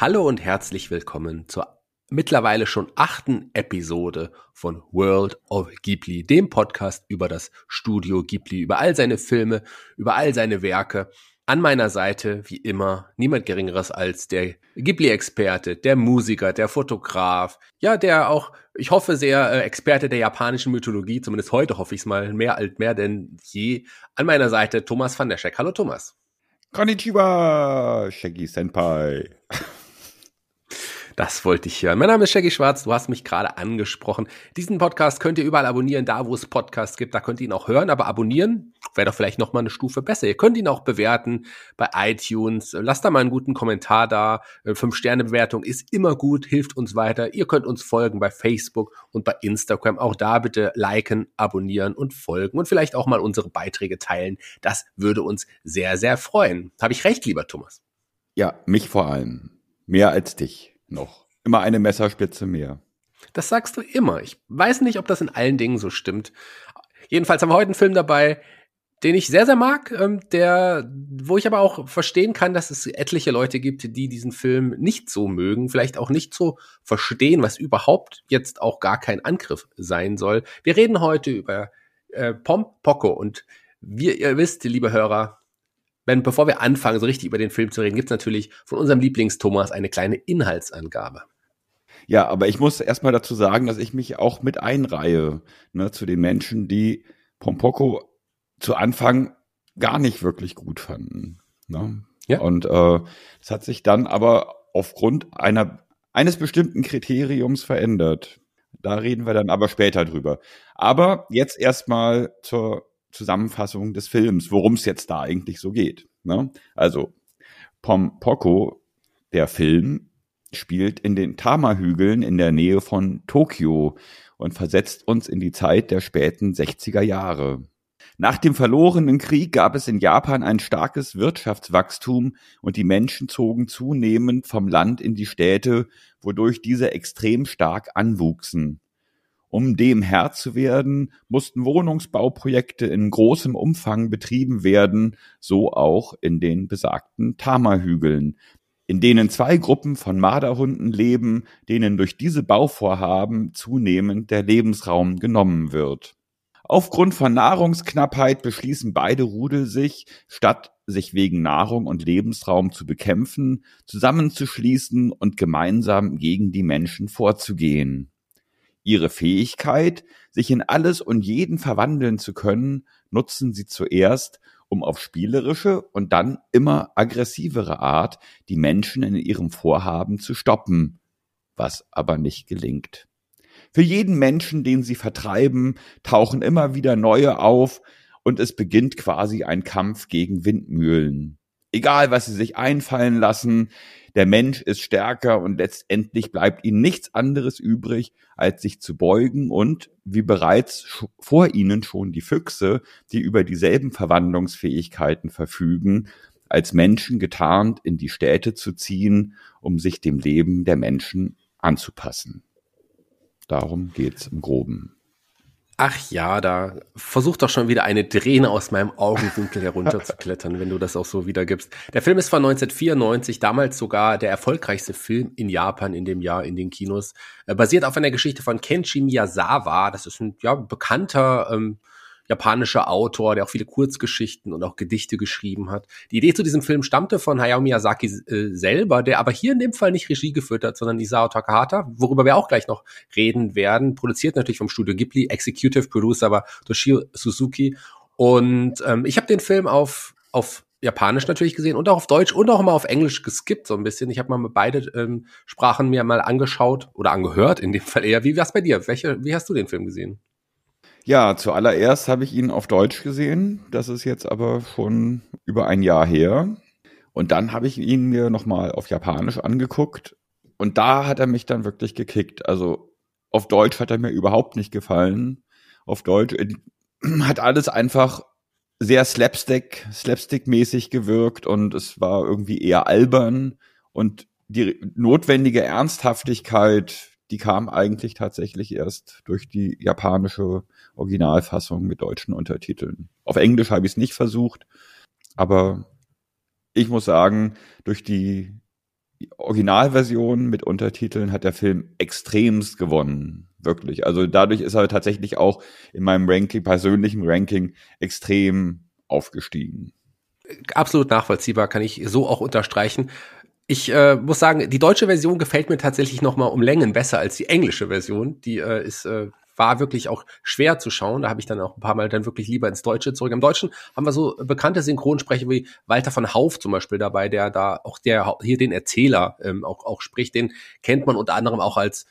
Hallo und herzlich willkommen zur mittlerweile schon achten Episode von World of Ghibli, dem Podcast über das Studio Ghibli, über all seine Filme, über all seine Werke. An meiner Seite, wie immer, niemand Geringeres als der Ghibli-Experte, der Musiker, der Fotograf, ja, der auch, ich hoffe sehr, äh, Experte der japanischen Mythologie, zumindest heute hoffe ich es mal, mehr als mehr denn je. An meiner Seite Thomas van der Scheck. Hallo Thomas. Konnichiwa, Shaggy Senpai. Das wollte ich hören. Mein Name ist Shaggy Schwarz, du hast mich gerade angesprochen. Diesen Podcast könnt ihr überall abonnieren, da wo es Podcasts gibt, da könnt ihr ihn auch hören, aber abonnieren wäre doch vielleicht noch mal eine Stufe besser. Ihr könnt ihn auch bewerten bei iTunes. Lasst da mal einen guten Kommentar da. Fünf Sterne Bewertung ist immer gut, hilft uns weiter. Ihr könnt uns folgen bei Facebook und bei Instagram. Auch da bitte liken, abonnieren und folgen und vielleicht auch mal unsere Beiträge teilen. Das würde uns sehr, sehr freuen. Habe ich recht, lieber Thomas? Ja, mich vor allem. Mehr als dich noch. Immer eine Messerspitze mehr. Das sagst du immer. Ich weiß nicht, ob das in allen Dingen so stimmt. Jedenfalls haben wir heute einen Film dabei, den ich sehr, sehr mag, ähm, der, wo ich aber auch verstehen kann, dass es etliche Leute gibt, die diesen Film nicht so mögen, vielleicht auch nicht so verstehen, was überhaupt jetzt auch gar kein Angriff sein soll. Wir reden heute über äh, Pom Poco und wie ihr wisst, liebe Hörer, wenn, bevor wir anfangen, so richtig über den Film zu reden, gibt es natürlich von unserem Lieblings-Thomas eine kleine Inhaltsangabe. Ja, aber ich muss erstmal dazu sagen, dass ich mich auch mit einreihe ne, zu den Menschen, die Pompoko zu Anfang gar nicht wirklich gut fanden. Ne? Ja. Und äh, das hat sich dann aber aufgrund einer eines bestimmten Kriteriums verändert. Da reden wir dann aber später drüber. Aber jetzt erstmal zur Zusammenfassung des Films, worum es jetzt da eigentlich so geht. Ne? Also Pom Poko, der Film, spielt in den Tama-Hügeln in der Nähe von Tokio und versetzt uns in die Zeit der späten 60er Jahre. Nach dem verlorenen Krieg gab es in Japan ein starkes Wirtschaftswachstum und die Menschen zogen zunehmend vom Land in die Städte, wodurch diese extrem stark anwuchsen. Um dem Herr zu werden, mussten Wohnungsbauprojekte in großem Umfang betrieben werden, so auch in den besagten Tama-Hügeln, in denen zwei Gruppen von Marderhunden leben, denen durch diese Bauvorhaben zunehmend der Lebensraum genommen wird. Aufgrund von Nahrungsknappheit beschließen beide Rudel sich, statt sich wegen Nahrung und Lebensraum zu bekämpfen, zusammenzuschließen und gemeinsam gegen die Menschen vorzugehen. Ihre Fähigkeit, sich in alles und jeden verwandeln zu können, nutzen sie zuerst, um auf spielerische und dann immer aggressivere Art die Menschen in ihrem Vorhaben zu stoppen, was aber nicht gelingt. Für jeden Menschen, den sie vertreiben, tauchen immer wieder neue auf und es beginnt quasi ein Kampf gegen Windmühlen. Egal, was sie sich einfallen lassen, der Mensch ist stärker und letztendlich bleibt ihnen nichts anderes übrig, als sich zu beugen und, wie bereits vor ihnen schon die Füchse, die über dieselben Verwandlungsfähigkeiten verfügen, als Menschen getarnt in die Städte zu ziehen, um sich dem Leben der Menschen anzupassen. Darum geht's im Groben. Ach ja, da versucht doch schon wieder eine Träne aus meinem Augenwinkel herunterzuklettern, wenn du das auch so wiedergibst. Der Film ist von 1994, damals sogar der erfolgreichste Film in Japan in dem Jahr in den Kinos. Äh, basiert auf einer Geschichte von Kenshi Miyazawa. Das ist ein ja, bekannter ähm, japanischer Autor, der auch viele Kurzgeschichten und auch Gedichte geschrieben hat. Die Idee zu diesem Film stammte von Hayao Miyazaki äh, selber, der aber hier in dem Fall nicht Regie geführt hat, sondern Isao Takahata, worüber wir auch gleich noch reden werden. Produziert natürlich vom Studio Ghibli, Executive Producer aber Toshio Suzuki. Und ähm, ich habe den Film auf auf Japanisch natürlich gesehen und auch auf Deutsch und auch mal auf Englisch geskippt so ein bisschen. Ich habe mal beide ähm, Sprachen mir mal angeschaut oder angehört, in dem Fall eher. Wie war's bei dir? Welche, wie hast du den Film gesehen? Ja, zuallererst habe ich ihn auf Deutsch gesehen. Das ist jetzt aber schon über ein Jahr her. Und dann habe ich ihn mir nochmal auf Japanisch angeguckt. Und da hat er mich dann wirklich gekickt. Also auf Deutsch hat er mir überhaupt nicht gefallen. Auf Deutsch äh, hat alles einfach sehr Slapstick, Slapstick-mäßig gewirkt und es war irgendwie eher albern und die notwendige Ernsthaftigkeit, die kam eigentlich tatsächlich erst durch die japanische Originalfassung mit deutschen Untertiteln. Auf Englisch habe ich es nicht versucht, aber ich muss sagen, durch die Originalversion mit Untertiteln hat der Film extremst gewonnen. Wirklich. Also dadurch ist er tatsächlich auch in meinem Ranking, persönlichen Ranking, extrem aufgestiegen. Absolut nachvollziehbar, kann ich so auch unterstreichen. Ich äh, muss sagen, die deutsche Version gefällt mir tatsächlich noch mal um Längen besser als die englische Version. Die äh, ist äh, war wirklich auch schwer zu schauen. Da habe ich dann auch ein paar Mal dann wirklich lieber ins Deutsche zurück. Im Deutschen haben wir so bekannte Synchronsprecher wie Walter von Hauf zum Beispiel dabei, der da auch der hier den Erzähler ähm, auch, auch spricht. Den kennt man unter anderem auch als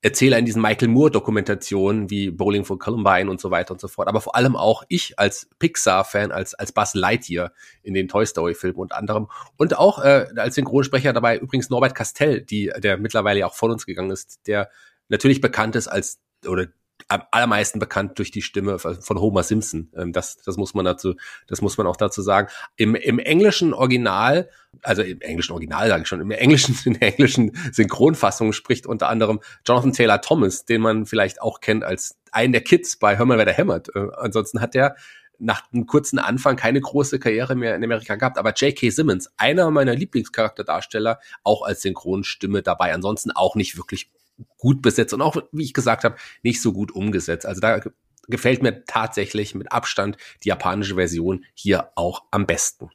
Erzähler in diesen Michael Moore-Dokumentationen wie Bowling for Columbine und so weiter und so fort. Aber vor allem auch ich als Pixar-Fan, als, als Buzz Lightyear in den Toy Story-Filmen unter anderem. Und auch äh, als Synchronsprecher dabei übrigens Norbert Castell, die, der mittlerweile auch von uns gegangen ist, der natürlich bekannt ist als oder am allermeisten bekannt durch die Stimme von Homer Simpson. Ähm, das, das muss man dazu, das muss man auch dazu sagen. Im, im englischen Original, also im englischen Original sage ich schon, im englischen, in der englischen Synchronfassung spricht unter anderem Jonathan Taylor Thomas, den man vielleicht auch kennt als einen der Kids bei Hör mal, wer da hämmert. Äh, ansonsten hat der nach einem kurzen Anfang keine große Karriere mehr in Amerika gehabt. Aber J.K. Simmons, einer meiner Lieblingscharakterdarsteller, auch als Synchronstimme dabei. Ansonsten auch nicht wirklich gut besetzt und auch, wie ich gesagt habe, nicht so gut umgesetzt. Also da gefällt mir tatsächlich mit Abstand die japanische Version hier auch am besten.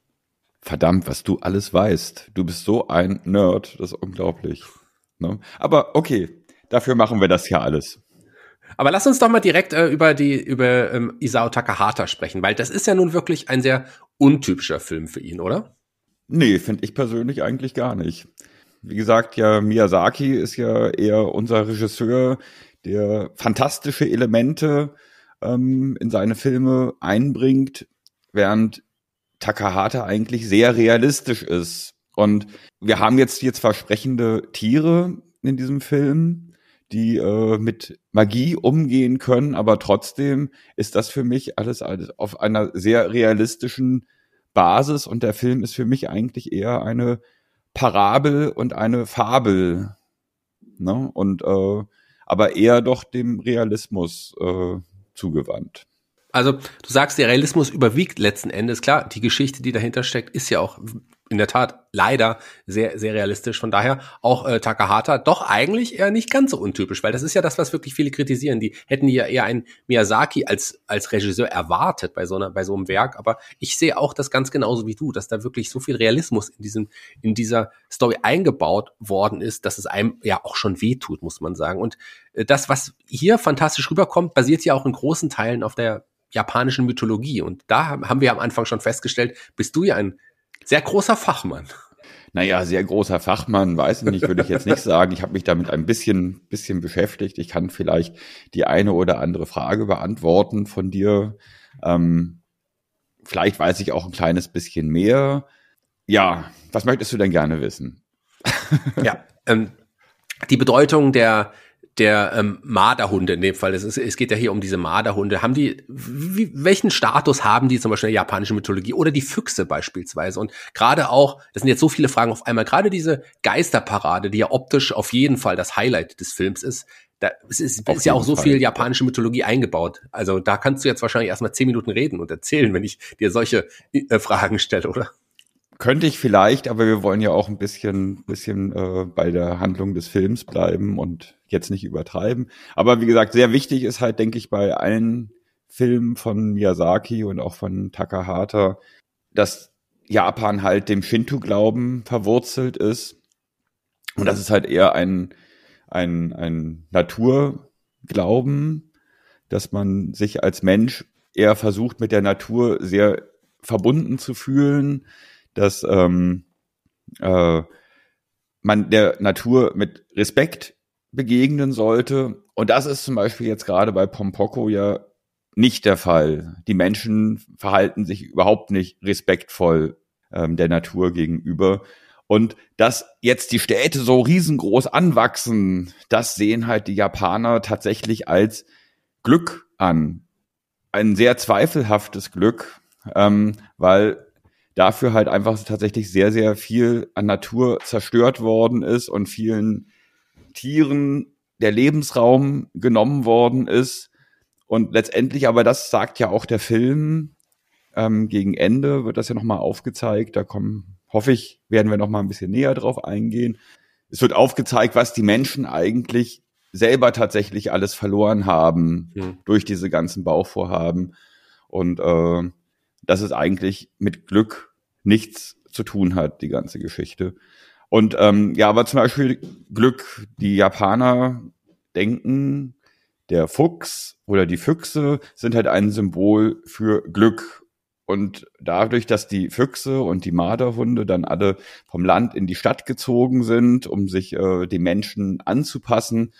Verdammt, was du alles weißt. Du bist so ein Nerd, das ist unglaublich. Ne? Aber okay, dafür machen wir das ja alles. Aber lass uns doch mal direkt äh, über die über ähm, Isao Takahata sprechen, weil das ist ja nun wirklich ein sehr untypischer Film für ihn, oder? Nee, finde ich persönlich eigentlich gar nicht. Wie gesagt, ja, Miyazaki ist ja eher unser Regisseur, der fantastische Elemente ähm, in seine Filme einbringt, während Takahata eigentlich sehr realistisch ist. Und wir haben jetzt jetzt versprechende Tiere in diesem Film, die äh, mit Magie umgehen können, aber trotzdem ist das für mich alles, alles auf einer sehr realistischen Basis und der Film ist für mich eigentlich eher eine Parabel und eine Fabel. Ne? Und äh, aber eher doch dem Realismus äh, zugewandt. Also du sagst, der Realismus überwiegt letzten Endes. Klar, die Geschichte, die dahinter steckt, ist ja auch in der Tat leider sehr, sehr realistisch. Von daher auch äh, Takahata doch eigentlich eher nicht ganz so untypisch, weil das ist ja das, was wirklich viele kritisieren. Die hätten ja eher einen Miyazaki als, als Regisseur erwartet bei so, einer, bei so einem Werk. Aber ich sehe auch das ganz genauso wie du, dass da wirklich so viel Realismus in, diesem, in dieser Story eingebaut worden ist, dass es einem ja auch schon wehtut, muss man sagen. Und äh, das, was hier fantastisch rüberkommt, basiert ja auch in großen Teilen auf der japanischen Mythologie. Und da haben wir am Anfang schon festgestellt, bist du ja ein sehr großer Fachmann. Naja, sehr großer Fachmann, weiß ich nicht, würde ich jetzt nicht sagen. Ich habe mich damit ein bisschen, bisschen beschäftigt. Ich kann vielleicht die eine oder andere Frage beantworten von dir. Ähm, vielleicht weiß ich auch ein kleines bisschen mehr. Ja, was möchtest du denn gerne wissen? ja, ähm, die Bedeutung der der ähm, Marderhunde in dem Fall. Es, ist, es geht ja hier um diese Marderhunde. Haben die, wie, welchen Status haben die zum Beispiel in der japanischen Mythologie oder die Füchse beispielsweise? Und gerade auch, das sind jetzt so viele Fragen auf einmal, gerade diese Geisterparade, die ja optisch auf jeden Fall das Highlight des Films ist, da es ist, ist ja auch so Fall. viel japanische Mythologie eingebaut. Also da kannst du jetzt wahrscheinlich erstmal zehn Minuten reden und erzählen, wenn ich dir solche äh, Fragen stelle, oder? Könnte ich vielleicht, aber wir wollen ja auch ein bisschen, bisschen äh, bei der Handlung des Films bleiben und jetzt nicht übertreiben. Aber wie gesagt, sehr wichtig ist halt, denke ich, bei allen Filmen von Miyazaki und auch von Takahata, dass Japan halt dem Shinto-Glauben verwurzelt ist. Und das ist halt eher ein, ein, ein Naturglauben, dass man sich als Mensch eher versucht, mit der Natur sehr verbunden zu fühlen, dass ähm, äh, man der Natur mit Respekt begegnen sollte. Und das ist zum Beispiel jetzt gerade bei Pompoko ja nicht der Fall. Die Menschen verhalten sich überhaupt nicht respektvoll ähm, der Natur gegenüber. Und dass jetzt die Städte so riesengroß anwachsen, das sehen halt die Japaner tatsächlich als Glück an. Ein sehr zweifelhaftes Glück, ähm, weil dafür halt einfach tatsächlich sehr, sehr viel an Natur zerstört worden ist und vielen Tieren der Lebensraum genommen worden ist. Und letztendlich, aber das sagt ja auch der Film, ähm, gegen Ende wird das ja nochmal aufgezeigt. Da kommen, hoffe ich, werden wir nochmal ein bisschen näher drauf eingehen. Es wird aufgezeigt, was die Menschen eigentlich selber tatsächlich alles verloren haben mhm. durch diese ganzen Bauvorhaben. Und äh, dass es eigentlich mit Glück nichts zu tun hat, die ganze Geschichte. Und ähm, ja, aber zum Beispiel Glück, die Japaner denken, der Fuchs oder die Füchse sind halt ein Symbol für Glück. Und dadurch, dass die Füchse und die Marderhunde dann alle vom Land in die Stadt gezogen sind, um sich äh, den Menschen anzupassen,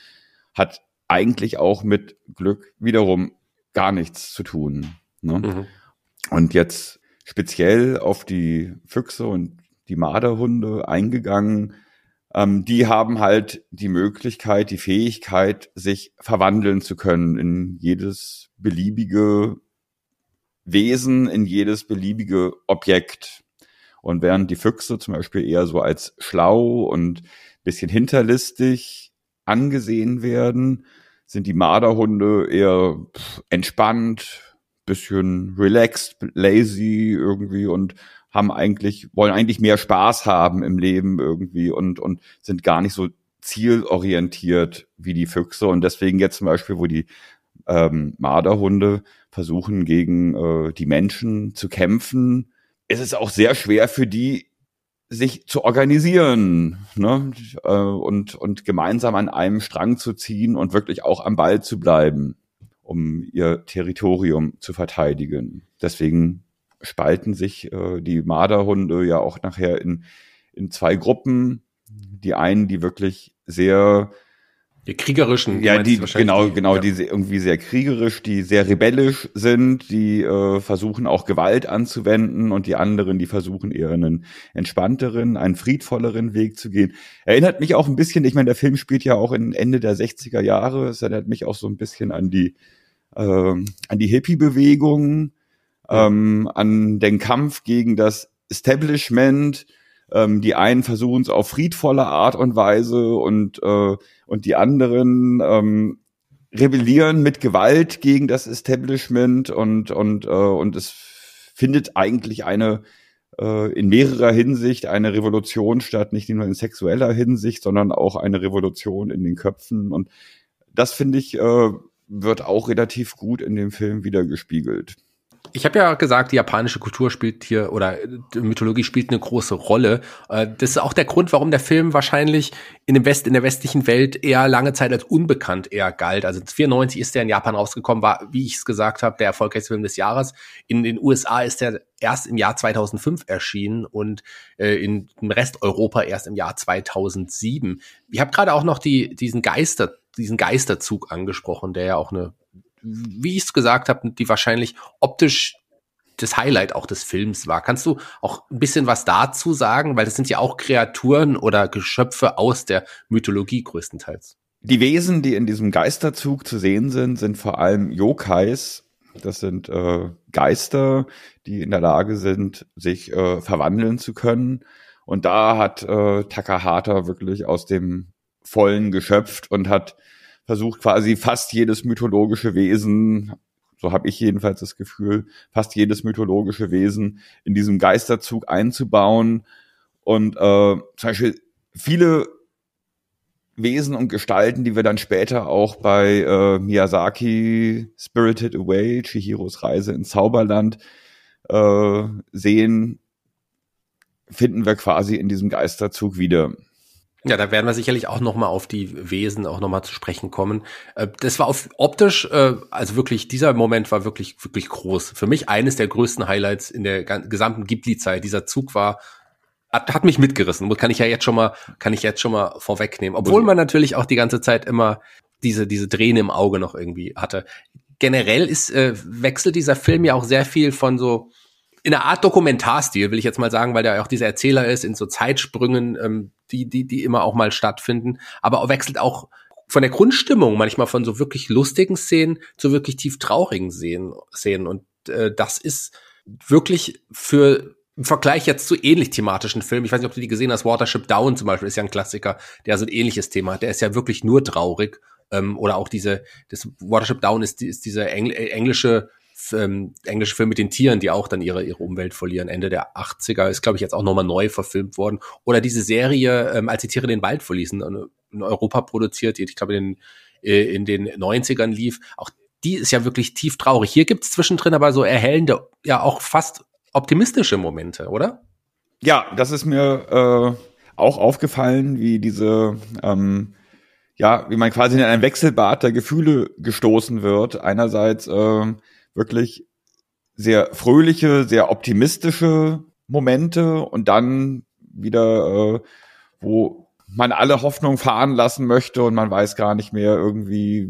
hat eigentlich auch mit Glück wiederum gar nichts zu tun. Ne? Mhm. Und jetzt speziell auf die Füchse und die Marderhunde eingegangen. Ähm, die haben halt die Möglichkeit, die Fähigkeit, sich verwandeln zu können in jedes beliebige Wesen, in jedes beliebige Objekt. Und während die Füchse zum Beispiel eher so als schlau und bisschen hinterlistig angesehen werden, sind die Marderhunde eher entspannt, bisschen relaxed, lazy irgendwie und haben eigentlich, wollen eigentlich mehr Spaß haben im Leben irgendwie und, und sind gar nicht so zielorientiert wie die Füchse. Und deswegen jetzt zum Beispiel, wo die ähm, Marderhunde versuchen, gegen äh, die Menschen zu kämpfen, ist es auch sehr schwer für die, sich zu organisieren ne? äh, und, und gemeinsam an einem Strang zu ziehen und wirklich auch am Ball zu bleiben, um ihr Territorium zu verteidigen. Deswegen spalten sich äh, die Marderhunde ja auch nachher in, in zwei Gruppen. Die einen, die wirklich sehr die kriegerischen, ja, die genau, die, genau, ja. die irgendwie sehr kriegerisch, die sehr rebellisch sind, die äh, versuchen auch Gewalt anzuwenden und die anderen, die versuchen eher einen entspannteren, einen friedvolleren Weg zu gehen. Erinnert mich auch ein bisschen, ich meine, der Film spielt ja auch in Ende der 60er Jahre, es erinnert mich auch so ein bisschen an die äh, an die Hippie-Bewegung, ähm, an den Kampf gegen das Establishment. Ähm, die einen versuchen es auf friedvolle Art und Weise und, äh, und die anderen ähm, rebellieren mit Gewalt gegen das Establishment und, und, äh, und es findet eigentlich eine äh, in mehrerer Hinsicht eine Revolution statt, nicht nur in sexueller Hinsicht, sondern auch eine Revolution in den Köpfen. Und das finde ich, äh, wird auch relativ gut in dem Film wiedergespiegelt. Ich habe ja gesagt, die japanische Kultur spielt hier oder Mythologie spielt eine große Rolle. Äh, das ist auch der Grund, warum der Film wahrscheinlich in dem West in der westlichen Welt eher lange Zeit als unbekannt eher galt. Also 94 ist der in Japan rausgekommen, war wie ich es gesagt habe, der erfolgreichste Film des Jahres. In den USA ist der erst im Jahr 2005 erschienen und äh, in, im Rest Europa erst im Jahr 2007. Ich habe gerade auch noch die diesen Geister diesen Geisterzug angesprochen, der ja auch eine wie ich es gesagt habe, die wahrscheinlich optisch das Highlight auch des Films war. Kannst du auch ein bisschen was dazu sagen? Weil das sind ja auch Kreaturen oder Geschöpfe aus der Mythologie größtenteils. Die Wesen, die in diesem Geisterzug zu sehen sind, sind vor allem Yokais. Das sind äh, Geister, die in der Lage sind, sich äh, verwandeln zu können. Und da hat äh, Takahata wirklich aus dem Vollen geschöpft und hat versucht quasi fast jedes mythologische Wesen, so habe ich jedenfalls das Gefühl, fast jedes mythologische Wesen in diesem Geisterzug einzubauen. Und äh, zum Beispiel viele Wesen und Gestalten, die wir dann später auch bei äh, Miyazaki Spirited Away, Chihiros Reise ins Zauberland äh, sehen, finden wir quasi in diesem Geisterzug wieder. Ja, da werden wir sicherlich auch noch mal auf die Wesen auch noch mal zu sprechen kommen. Äh, das war auf optisch, äh, also wirklich dieser Moment war wirklich wirklich groß. Für mich eines der größten Highlights in der gesamten Ghibli-Zeit. Dieser Zug war hat, hat mich mitgerissen. Kann ich ja jetzt schon mal kann ich jetzt schon mal vorwegnehmen. Obwohl man natürlich auch die ganze Zeit immer diese diese Träne im Auge noch irgendwie hatte. Generell ist äh, wechselt dieser Film ja auch sehr viel von so in einer Art Dokumentarstil, will ich jetzt mal sagen, weil der auch dieser Erzähler ist, in so Zeitsprüngen, ähm, die, die, die immer auch mal stattfinden, aber wechselt auch von der Grundstimmung manchmal von so wirklich lustigen Szenen zu wirklich tief traurigen Szenen. Szenen. Und äh, das ist wirklich für im Vergleich jetzt zu ähnlich thematischen Filmen, ich weiß nicht, ob du die gesehen hast, Watership Down zum Beispiel ist ja ein Klassiker, der so ein ähnliches Thema hat, der ist ja wirklich nur traurig. Ähm, oder auch diese, das Watership Down ist, ist diese Engl englische ähm, englische Film mit den Tieren, die auch dann ihre, ihre Umwelt verlieren. Ende der 80er ist, glaube ich, jetzt auch nochmal neu verfilmt worden. Oder diese Serie, ähm, als die Tiere den Wald verließen, in Europa produziert, die, ich glaube, in, äh, in den 90ern lief. Auch die ist ja wirklich tief traurig. Hier gibt's zwischendrin aber so erhellende, ja auch fast optimistische Momente, oder? Ja, das ist mir äh, auch aufgefallen, wie diese ähm, ja, wie man quasi in ein Wechselbad der Gefühle gestoßen wird. Einerseits äh, wirklich sehr fröhliche, sehr optimistische Momente und dann wieder, äh, wo man alle Hoffnung fahren lassen möchte und man weiß gar nicht mehr irgendwie,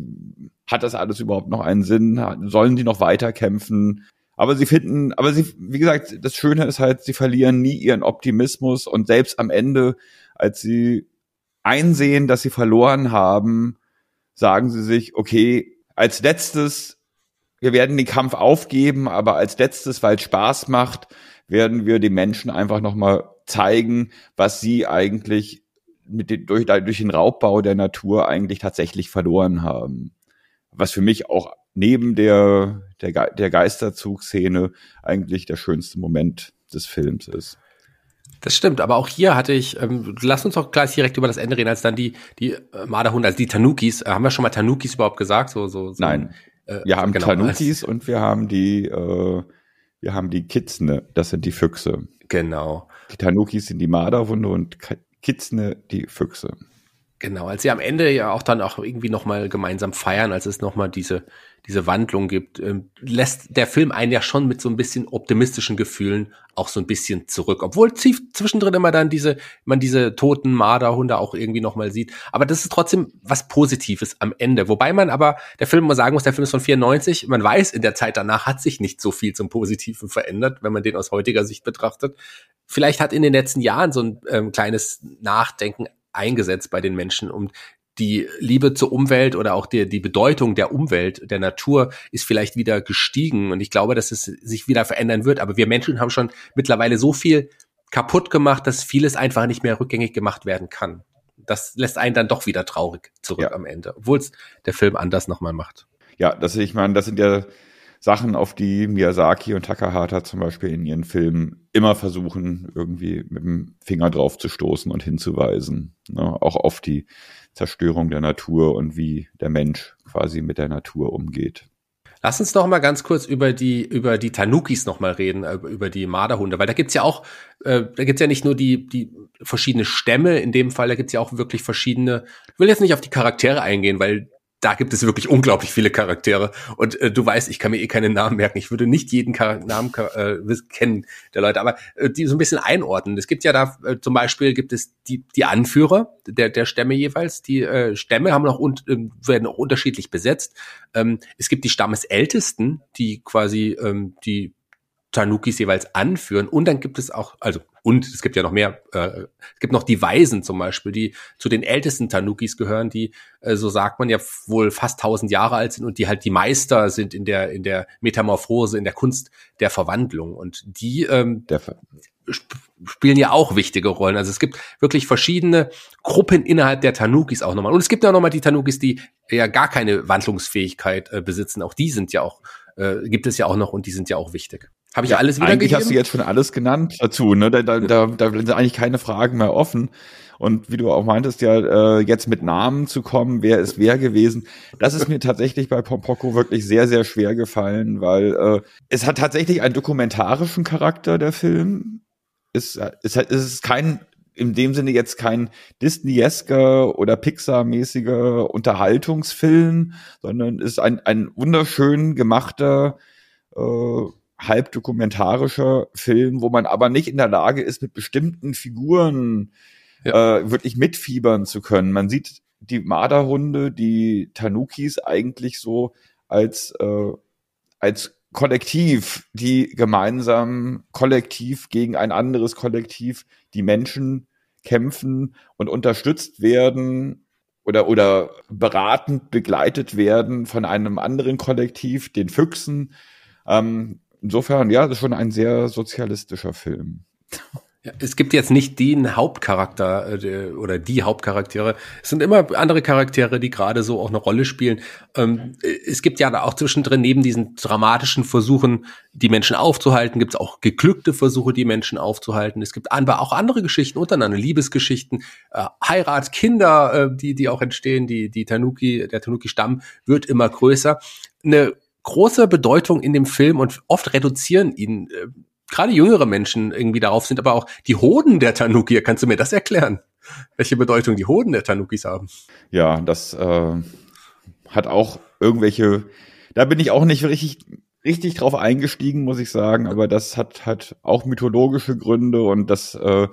hat das alles überhaupt noch einen Sinn? Sollen die noch weiter kämpfen? Aber sie finden, aber sie, wie gesagt, das Schöne ist halt, sie verlieren nie ihren Optimismus und selbst am Ende, als sie einsehen, dass sie verloren haben, sagen sie sich, okay, als letztes wir werden den Kampf aufgeben, aber als letztes, weil es Spaß macht, werden wir den Menschen einfach nochmal zeigen, was sie eigentlich mit den, durch, durch den Raubbau der Natur eigentlich tatsächlich verloren haben. Was für mich auch neben der, der, der Geisterzugszene eigentlich der schönste Moment des Films ist. Das stimmt, aber auch hier hatte ich, ähm, lass uns doch gleich direkt über das Ende reden, als dann die, die äh, Marderhunde, also die Tanukis, äh, haben wir schon mal Tanukis überhaupt gesagt? So, so, so Nein. Äh, wir haben genau, Tanukis und wir haben die, äh, wir haben die Kitzne, das sind die Füchse. Genau. Die Tanukis sind die Marderhunde und Kitzne die Füchse. Genau, als sie am Ende ja auch dann auch irgendwie nochmal gemeinsam feiern, als es nochmal diese, diese Wandlung gibt, ähm, lässt der Film einen ja schon mit so ein bisschen optimistischen Gefühlen auch so ein bisschen zurück. Obwohl zwischendrin immer dann diese, man diese toten Marderhunde auch irgendwie nochmal sieht. Aber das ist trotzdem was Positives am Ende. Wobei man aber, der Film mal sagen muss, der Film ist von 94. Man weiß, in der Zeit danach hat sich nicht so viel zum Positiven verändert, wenn man den aus heutiger Sicht betrachtet. Vielleicht hat in den letzten Jahren so ein ähm, kleines Nachdenken eingesetzt bei den Menschen, um die Liebe zur Umwelt oder auch die, die Bedeutung der Umwelt, der Natur ist vielleicht wieder gestiegen. Und ich glaube, dass es sich wieder verändern wird. Aber wir Menschen haben schon mittlerweile so viel kaputt gemacht, dass vieles einfach nicht mehr rückgängig gemacht werden kann. Das lässt einen dann doch wieder traurig zurück ja. am Ende, obwohl es der Film anders nochmal macht. Ja, das ich meine, das sind ja Sachen, auf die Miyazaki und Takahata zum Beispiel in ihren Filmen immer versuchen, irgendwie mit dem Finger drauf zu stoßen und hinzuweisen. Ne? Auch auf die Zerstörung der Natur und wie der Mensch quasi mit der Natur umgeht. Lass uns noch mal ganz kurz über die über die Tanukis noch mal reden, äh, über die Marderhunde, weil da gibt's ja auch, äh, da gibt's ja nicht nur die die verschiedene Stämme. In dem Fall da gibt's ja auch wirklich verschiedene. Ich will jetzt nicht auf die Charaktere eingehen, weil da gibt es wirklich unglaublich viele Charaktere. Und äh, du weißt, ich kann mir eh keine Namen merken. Ich würde nicht jeden Char Namen äh, kennen der Leute, aber äh, die so ein bisschen einordnen. Es gibt ja da äh, zum Beispiel gibt es die die Anführer der der Stämme jeweils. Die äh, Stämme haben noch und äh, werden auch unterschiedlich besetzt. Ähm, es gibt die Stammesältesten, die quasi ähm, die Tanukis jeweils anführen. Und dann gibt es auch, also, und es gibt ja noch mehr, äh, es gibt noch die Weisen zum Beispiel, die zu den ältesten Tanukis gehören, die, äh, so sagt man ja, wohl fast tausend Jahre alt sind und die halt die Meister sind in der, in der Metamorphose, in der Kunst der Verwandlung. Und die ähm, der Ver sp spielen ja auch wichtige Rollen. Also es gibt wirklich verschiedene Gruppen innerhalb der Tanukis auch nochmal. Und es gibt ja auch nochmal die Tanukis, die ja gar keine Wandlungsfähigkeit äh, besitzen. Auch die sind ja auch, äh, gibt es ja auch noch und die sind ja auch wichtig. Habe ich ja, alles wieder Eigentlich hast du jetzt schon alles genannt dazu, ne? Da, da, da, da sind eigentlich keine Fragen mehr offen. Und wie du auch meintest, ja, äh, jetzt mit Namen zu kommen, wer ist wer gewesen, das ist mir tatsächlich bei Pompoko wirklich sehr, sehr schwer gefallen, weil äh, es hat tatsächlich einen dokumentarischen Charakter, der Film. Es, es, es ist kein in dem Sinne jetzt kein Disney-esker oder Pixar-mäßiger Unterhaltungsfilm, sondern ist ein, ein wunderschön gemachter, äh, halb dokumentarischer Film, wo man aber nicht in der Lage ist, mit bestimmten Figuren ja. äh, wirklich mitfiebern zu können. Man sieht die Marderhunde, die Tanukis eigentlich so als, äh, als Kollektiv, die gemeinsam kollektiv gegen ein anderes Kollektiv, die Menschen kämpfen und unterstützt werden oder, oder beratend begleitet werden von einem anderen Kollektiv, den Füchsen. Ähm, insofern, ja, das ist schon ein sehr sozialistischer Film. Es gibt jetzt nicht den Hauptcharakter äh, oder die Hauptcharaktere. Es sind immer andere Charaktere, die gerade so auch eine Rolle spielen. Ähm, es gibt ja auch zwischendrin neben diesen dramatischen Versuchen, die Menschen aufzuhalten, gibt es auch geglückte Versuche, die Menschen aufzuhalten. Es gibt aber auch andere Geschichten untereinander, Liebesgeschichten, äh, Heirat, Kinder, äh, die die auch entstehen. Die die Tanuki, der Tanuki-Stamm wird immer größer. Eine große Bedeutung in dem Film und oft reduzieren ihn äh, gerade jüngere Menschen irgendwie darauf sind, aber auch die Hoden der Tanuki. Kannst du mir das erklären? Welche Bedeutung die Hoden der Tanukis haben? Ja, das äh, hat auch irgendwelche, da bin ich auch nicht richtig, richtig drauf eingestiegen, muss ich sagen, aber das hat, hat auch mythologische Gründe und dass äh,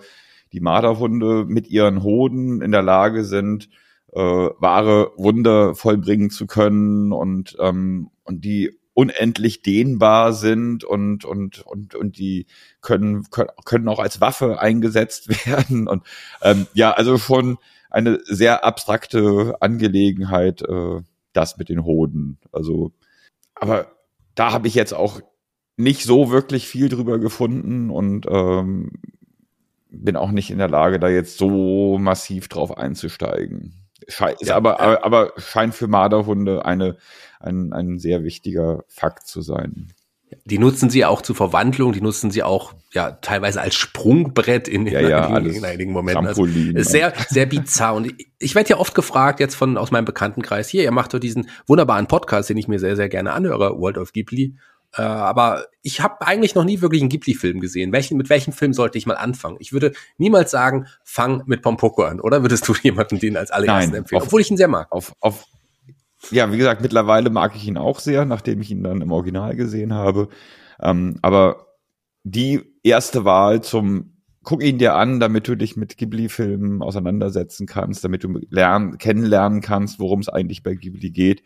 die Marderhunde mit ihren Hoden in der Lage sind, äh, wahre Wunder vollbringen zu können und, ähm, und die unendlich dehnbar sind und und und und die können können auch als Waffe eingesetzt werden. Und ähm, ja also schon eine sehr abstrakte Angelegenheit äh, das mit den Hoden. Also aber da habe ich jetzt auch nicht so wirklich viel drüber gefunden und ähm, bin auch nicht in der Lage da jetzt so massiv drauf einzusteigen ist ja, aber, ja. aber scheint für Marderhunde eine ein, ein sehr wichtiger Fakt zu sein. Die nutzen sie auch zur Verwandlung, die nutzen sie auch ja teilweise als Sprungbrett in, ja, ja, einigen, in einigen Momenten. Also, ist sehr, sehr bizarr. Und ich, ich werde ja oft gefragt, jetzt von aus meinem Bekanntenkreis, hier, ihr macht doch diesen wunderbaren Podcast, den ich mir sehr, sehr gerne anhöre, World of Ghibli. Äh, aber ich habe eigentlich noch nie wirklich einen Ghibli-Film gesehen. Welchen, mit welchem Film sollte ich mal anfangen? Ich würde niemals sagen, fang mit Pompoko an, oder würdest du jemanden den als allerersten empfehlen? Auf, Obwohl ich ihn sehr mag. Auf, auf, ja, wie gesagt, mittlerweile mag ich ihn auch sehr, nachdem ich ihn dann im Original gesehen habe. Ähm, aber die erste Wahl zum Guck ihn dir an, damit du dich mit Ghibli-Filmen auseinandersetzen kannst, damit du lernen, kennenlernen kannst, worum es eigentlich bei Ghibli geht.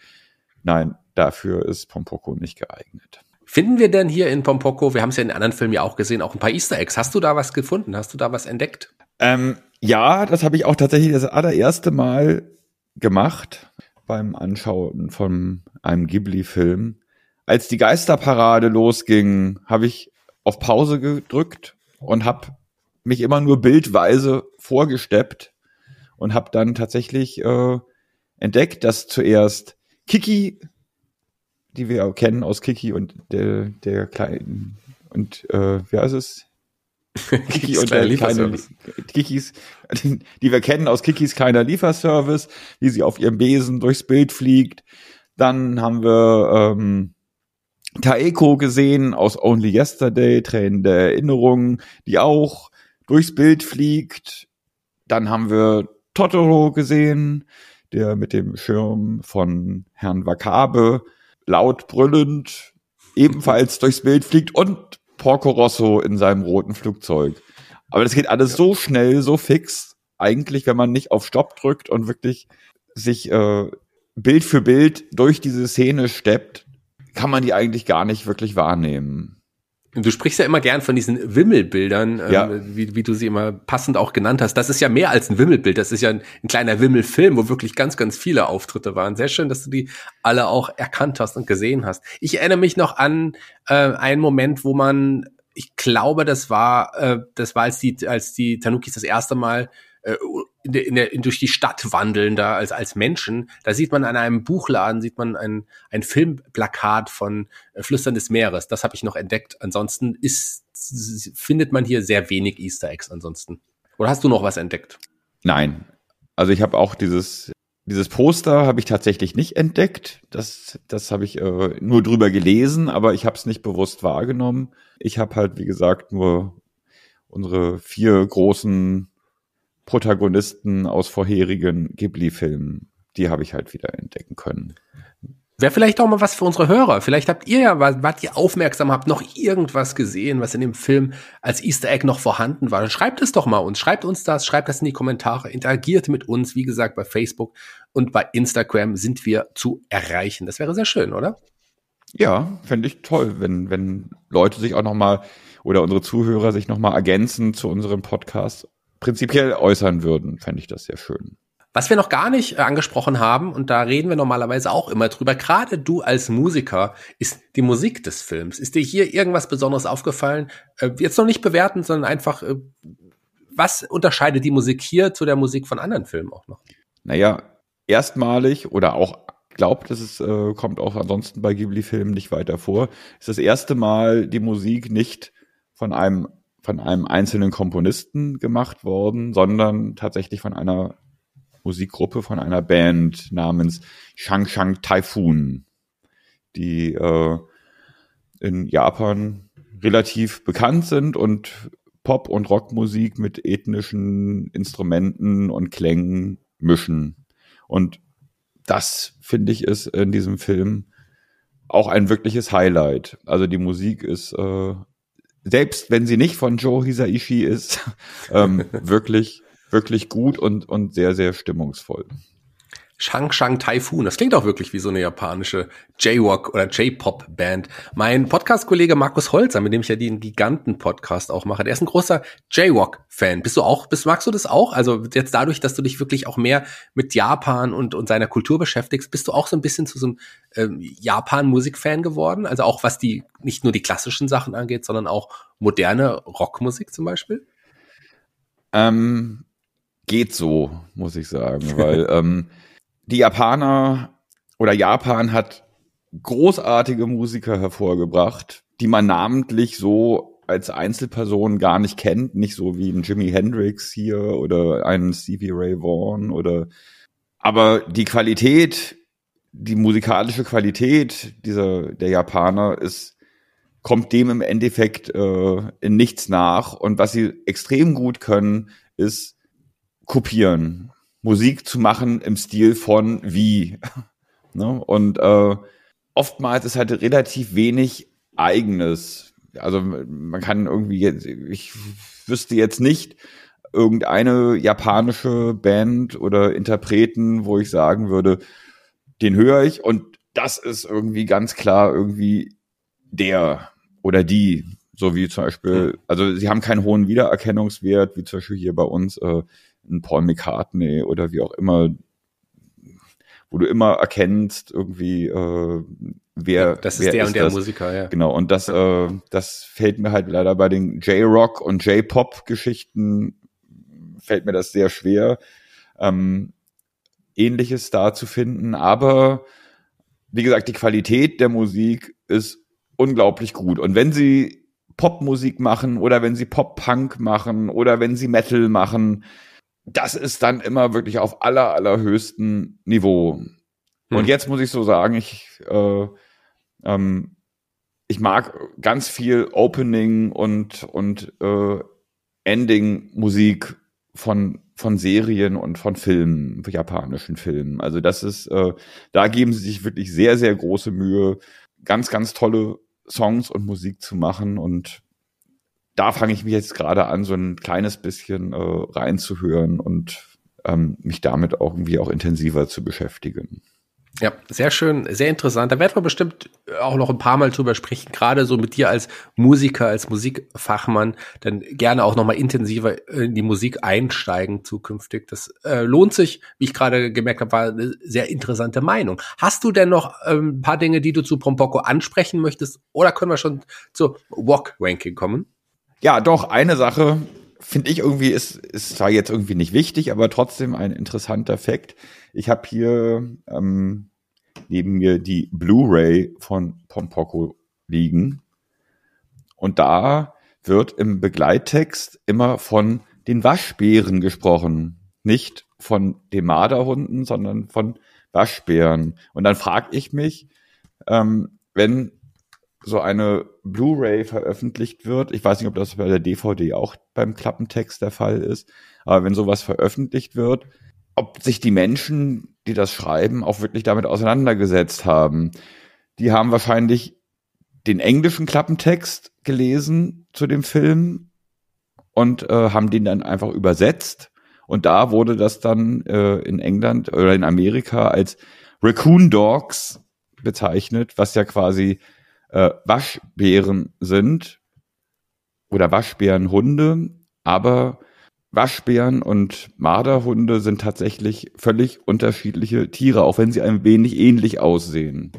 Nein, dafür ist Pompoko nicht geeignet. Finden wir denn hier in Pompoko, wir haben es ja in anderen Filmen ja auch gesehen, auch ein paar Easter Eggs. Hast du da was gefunden? Hast du da was entdeckt? Ähm, ja, das habe ich auch tatsächlich das allererste Mal gemacht beim Anschauen von einem Ghibli-Film. Als die Geisterparade losging, habe ich auf Pause gedrückt und habe mich immer nur bildweise vorgesteppt und habe dann tatsächlich äh, entdeckt, dass zuerst Kiki, die wir auch kennen aus Kiki und der, der kleinen und äh, wie heißt es? Kiki und der kleine Kikis, die wir kennen aus Kikis kleiner Lieferservice, wie sie auf ihrem Besen durchs Bild fliegt. Dann haben wir ähm, Taeko gesehen aus Only Yesterday, Tränen der Erinnerung, die auch durchs Bild fliegt. Dann haben wir Totoro gesehen, der mit dem Schirm von Herrn Wakabe laut brüllend ebenfalls durchs Bild fliegt und Porco Rosso in seinem roten Flugzeug. Aber das geht alles ja. so schnell, so fix. Eigentlich, wenn man nicht auf Stopp drückt und wirklich sich äh, Bild für Bild durch diese Szene steppt, kann man die eigentlich gar nicht wirklich wahrnehmen. Du sprichst ja immer gern von diesen Wimmelbildern, ähm, ja. wie, wie du sie immer passend auch genannt hast. Das ist ja mehr als ein Wimmelbild. Das ist ja ein, ein, kleiner Wimmelfilm, wo wirklich ganz, ganz viele Auftritte waren. Sehr schön, dass du die alle auch erkannt hast und gesehen hast. Ich erinnere mich noch an äh, einen Moment, wo man, ich glaube, das war, äh, das war als die, als die Tanukis das erste Mal äh, in der, in der, in, durch die Stadt wandeln da als, als Menschen. Da sieht man an einem Buchladen, sieht man ein, ein Filmplakat von äh, Flüstern des Meeres. Das habe ich noch entdeckt. Ansonsten ist, findet man hier sehr wenig Easter Eggs ansonsten. Oder hast du noch was entdeckt? Nein. Also ich habe auch dieses, dieses Poster habe ich tatsächlich nicht entdeckt. Das, das habe ich äh, nur drüber gelesen, aber ich habe es nicht bewusst wahrgenommen. Ich habe halt, wie gesagt, nur unsere vier großen Protagonisten aus vorherigen Ghibli-Filmen, die habe ich halt wieder entdecken können. Wäre vielleicht auch mal was für unsere Hörer. Vielleicht habt ihr ja, wart ihr aufmerksam, habt noch irgendwas gesehen, was in dem Film als Easter Egg noch vorhanden war. schreibt es doch mal uns. Schreibt uns das, schreibt das in die Kommentare, interagiert mit uns. Wie gesagt, bei Facebook und bei Instagram sind wir zu erreichen. Das wäre sehr schön, oder? Ja, fände ich toll, wenn, wenn Leute sich auch noch mal oder unsere Zuhörer sich noch mal ergänzen zu unserem Podcast prinzipiell äußern würden, fände ich das sehr schön. Was wir noch gar nicht äh, angesprochen haben, und da reden wir normalerweise auch immer drüber, gerade du als Musiker, ist die Musik des Films. Ist dir hier irgendwas Besonderes aufgefallen? Äh, jetzt noch nicht bewerten, sondern einfach, äh, was unterscheidet die Musik hier zu der Musik von anderen Filmen auch noch? Naja, erstmalig oder auch glaubt, es ist, äh, kommt auch ansonsten bei Ghibli-Filmen nicht weiter vor, ist das erste Mal die Musik nicht von einem von einem einzelnen Komponisten gemacht worden, sondern tatsächlich von einer Musikgruppe von einer Band namens Shang Shang Typhoon, die äh, in Japan relativ bekannt sind und Pop- und Rockmusik mit ethnischen Instrumenten und Klängen mischen. Und das, finde ich, ist in diesem Film auch ein wirkliches Highlight. Also die Musik ist, äh, selbst wenn sie nicht von Joe Hisaishi ist, ähm, wirklich wirklich gut und, und sehr, sehr stimmungsvoll. Shang Shang Typhoon. Das klingt auch wirklich wie so eine japanische J-Rock oder J-Pop-Band. Mein Podcast-Kollege Markus Holzer, mit dem ich ja den Giganten-Podcast auch mache, der ist ein großer J-Rock-Fan. Bist du auch, bist, magst du das auch? Also jetzt dadurch, dass du dich wirklich auch mehr mit Japan und, und seiner Kultur beschäftigst, bist du auch so ein bisschen zu so einem ähm, Japan-Musik-Fan geworden? Also auch was die, nicht nur die klassischen Sachen angeht, sondern auch moderne Rockmusik zum Beispiel? Ähm, geht so, muss ich sagen, weil ähm, die Japaner oder Japan hat großartige Musiker hervorgebracht, die man namentlich so als Einzelperson gar nicht kennt, nicht so wie ein Jimi Hendrix hier oder einen Stevie Ray Vaughan oder aber die Qualität, die musikalische Qualität dieser der Japaner ist kommt dem im Endeffekt äh, in nichts nach. Und was sie extrem gut können, ist kopieren, Musik zu machen im Stil von wie. ne? Und äh, oftmals ist halt relativ wenig eigenes. Also man kann irgendwie jetzt, ich wüsste jetzt nicht irgendeine japanische Band oder Interpreten, wo ich sagen würde, den höre ich und das ist irgendwie ganz klar irgendwie der oder die, so wie zum Beispiel, also sie haben keinen hohen Wiedererkennungswert, wie zum Beispiel hier bei uns äh, ein Paul McCartney oder wie auch immer, wo du immer erkennst, irgendwie, äh, wer. Das ist der ist und der das. Musiker, ja. Genau, und das, äh, das fällt mir halt leider bei den J-Rock und J-Pop-Geschichten, fällt mir das sehr schwer, ähm, ähnliches da zu finden. Aber wie gesagt, die Qualität der Musik ist unglaublich gut. Und wenn sie Popmusik machen oder wenn sie Pop-Punk machen oder wenn sie Metal machen, das ist dann immer wirklich auf aller, allerhöchsten Niveau. Hm. Und jetzt muss ich so sagen, ich, äh, ähm, ich mag ganz viel Opening und, und äh, Ending-Musik von, von Serien und von Filmen, japanischen Filmen. Also das ist, äh, da geben sie sich wirklich sehr, sehr große Mühe, ganz, ganz tolle Songs und Musik zu machen und da fange ich mich jetzt gerade an, so ein kleines bisschen äh, reinzuhören und ähm, mich damit auch irgendwie auch intensiver zu beschäftigen. Ja, sehr schön, sehr interessant. Da werden wir bestimmt auch noch ein paar Mal drüber sprechen, gerade so mit dir als Musiker, als Musikfachmann, dann gerne auch noch mal intensiver in die Musik einsteigen zukünftig. Das äh, lohnt sich, wie ich gerade gemerkt habe, war eine sehr interessante Meinung. Hast du denn noch ähm, ein paar Dinge, die du zu Pompoko ansprechen möchtest, oder können wir schon zur Walk-Ranking kommen? Ja, doch, eine Sache finde ich irgendwie ist, ist zwar jetzt irgendwie nicht wichtig, aber trotzdem ein interessanter Fakt. Ich habe hier ähm, neben mir die Blu-ray von Pompoko liegen. Und da wird im Begleittext immer von den Waschbären gesprochen. Nicht von den Marderhunden, sondern von Waschbären. Und dann frage ich mich, ähm, wenn so eine Blu-ray veröffentlicht wird, ich weiß nicht, ob das bei der DVD auch beim Klappentext der Fall ist, aber wenn sowas veröffentlicht wird, ob sich die Menschen, die das schreiben, auch wirklich damit auseinandergesetzt haben. Die haben wahrscheinlich den englischen Klappentext gelesen zu dem Film und äh, haben den dann einfach übersetzt. Und da wurde das dann äh, in England oder in Amerika als Raccoon Dogs bezeichnet, was ja quasi äh, Waschbären sind oder Waschbärenhunde, aber Waschbären und Marderhunde sind tatsächlich völlig unterschiedliche Tiere, auch wenn sie ein wenig ähnlich aussehen.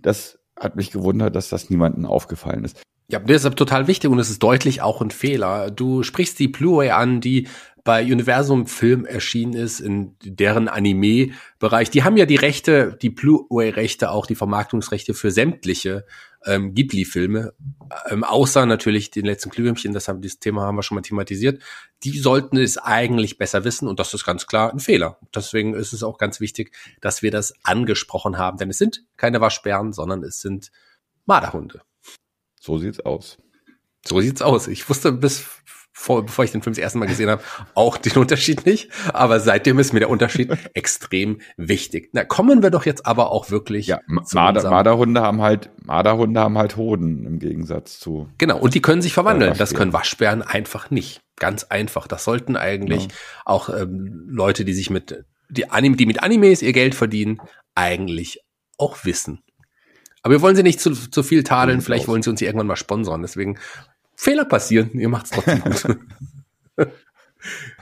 Das hat mich gewundert, dass das niemandem aufgefallen ist. Ja, das ist total wichtig und es ist deutlich auch ein Fehler. Du sprichst die Blu-ray an, die bei Universum Film erschienen ist, in deren Anime-Bereich. Die haben ja die Rechte, die Blu-ray-Rechte, auch die Vermarktungsrechte für sämtliche ähm, Ghibli-Filme, ähm, außer natürlich den letzten Glühwürmchen, das haben dieses Thema haben wir schon mal thematisiert. Die sollten es eigentlich besser wissen und das ist ganz klar ein Fehler. Deswegen ist es auch ganz wichtig, dass wir das angesprochen haben, denn es sind keine Waschbären, sondern es sind Marderhunde. So sieht's aus. So sieht's aus. Ich wusste bis vor, bevor ich den Film das erste Mal gesehen habe, auch den Unterschied nicht. Aber seitdem ist mir der Unterschied extrem wichtig. Na, kommen wir doch jetzt aber auch wirklich. Ja, Marder, Marderhunde haben halt, Marderhunde haben halt Hoden im Gegensatz zu. Genau. Und die können sich verwandeln. Das können Waschbären einfach nicht. Ganz einfach. Das sollten eigentlich ja. auch ähm, Leute, die sich mit, die Anime, die mit Animes ihr Geld verdienen, eigentlich auch wissen. Aber wir wollen sie nicht zu, zu viel tadeln. Vielleicht wollen sie uns irgendwann mal sponsern. Deswegen Fehler passieren. Ihr macht's trotzdem gut.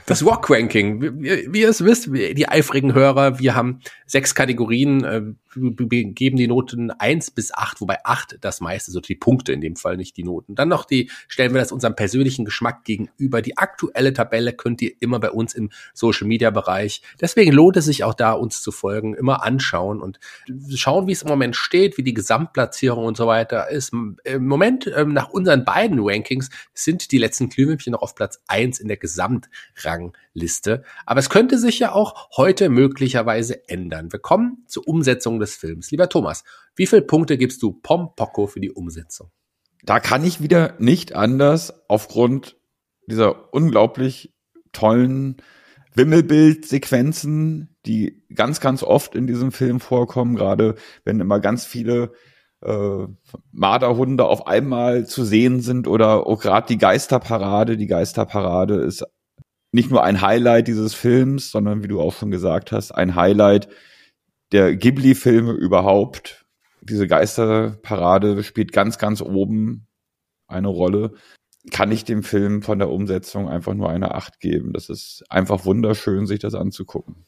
Das Rock-Ranking, wie, wie ihr es wisst, die eifrigen Hörer, wir haben sechs Kategorien, äh, geben die Noten eins bis acht, wobei acht das meiste, so die Punkte in dem Fall, nicht die Noten. Dann noch die, stellen wir das unserem persönlichen Geschmack gegenüber. Die aktuelle Tabelle könnt ihr immer bei uns im Social-Media-Bereich. Deswegen lohnt es sich auch da, uns zu folgen, immer anschauen und schauen, wie es im Moment steht, wie die Gesamtplatzierung und so weiter ist. Im Moment, ähm, nach unseren beiden Rankings, sind die letzten Glühwürmchen noch auf Platz eins in der Gesamtrang Rangliste. Aber es könnte sich ja auch heute möglicherweise ändern. Wir kommen zur Umsetzung des Films. Lieber Thomas, wie viele Punkte gibst du Pom Poco für die Umsetzung? Da kann ich wieder nicht anders aufgrund dieser unglaublich tollen Wimmelbildsequenzen, die ganz, ganz oft in diesem Film vorkommen, gerade wenn immer ganz viele äh, Marderhunde auf einmal zu sehen sind oder auch gerade die Geisterparade. Die Geisterparade ist nicht nur ein Highlight dieses Films, sondern wie du auch schon gesagt hast, ein Highlight der Ghibli-Filme überhaupt. Diese Geisterparade spielt ganz, ganz oben eine Rolle. Kann ich dem Film von der Umsetzung einfach nur eine Acht geben. Das ist einfach wunderschön, sich das anzugucken.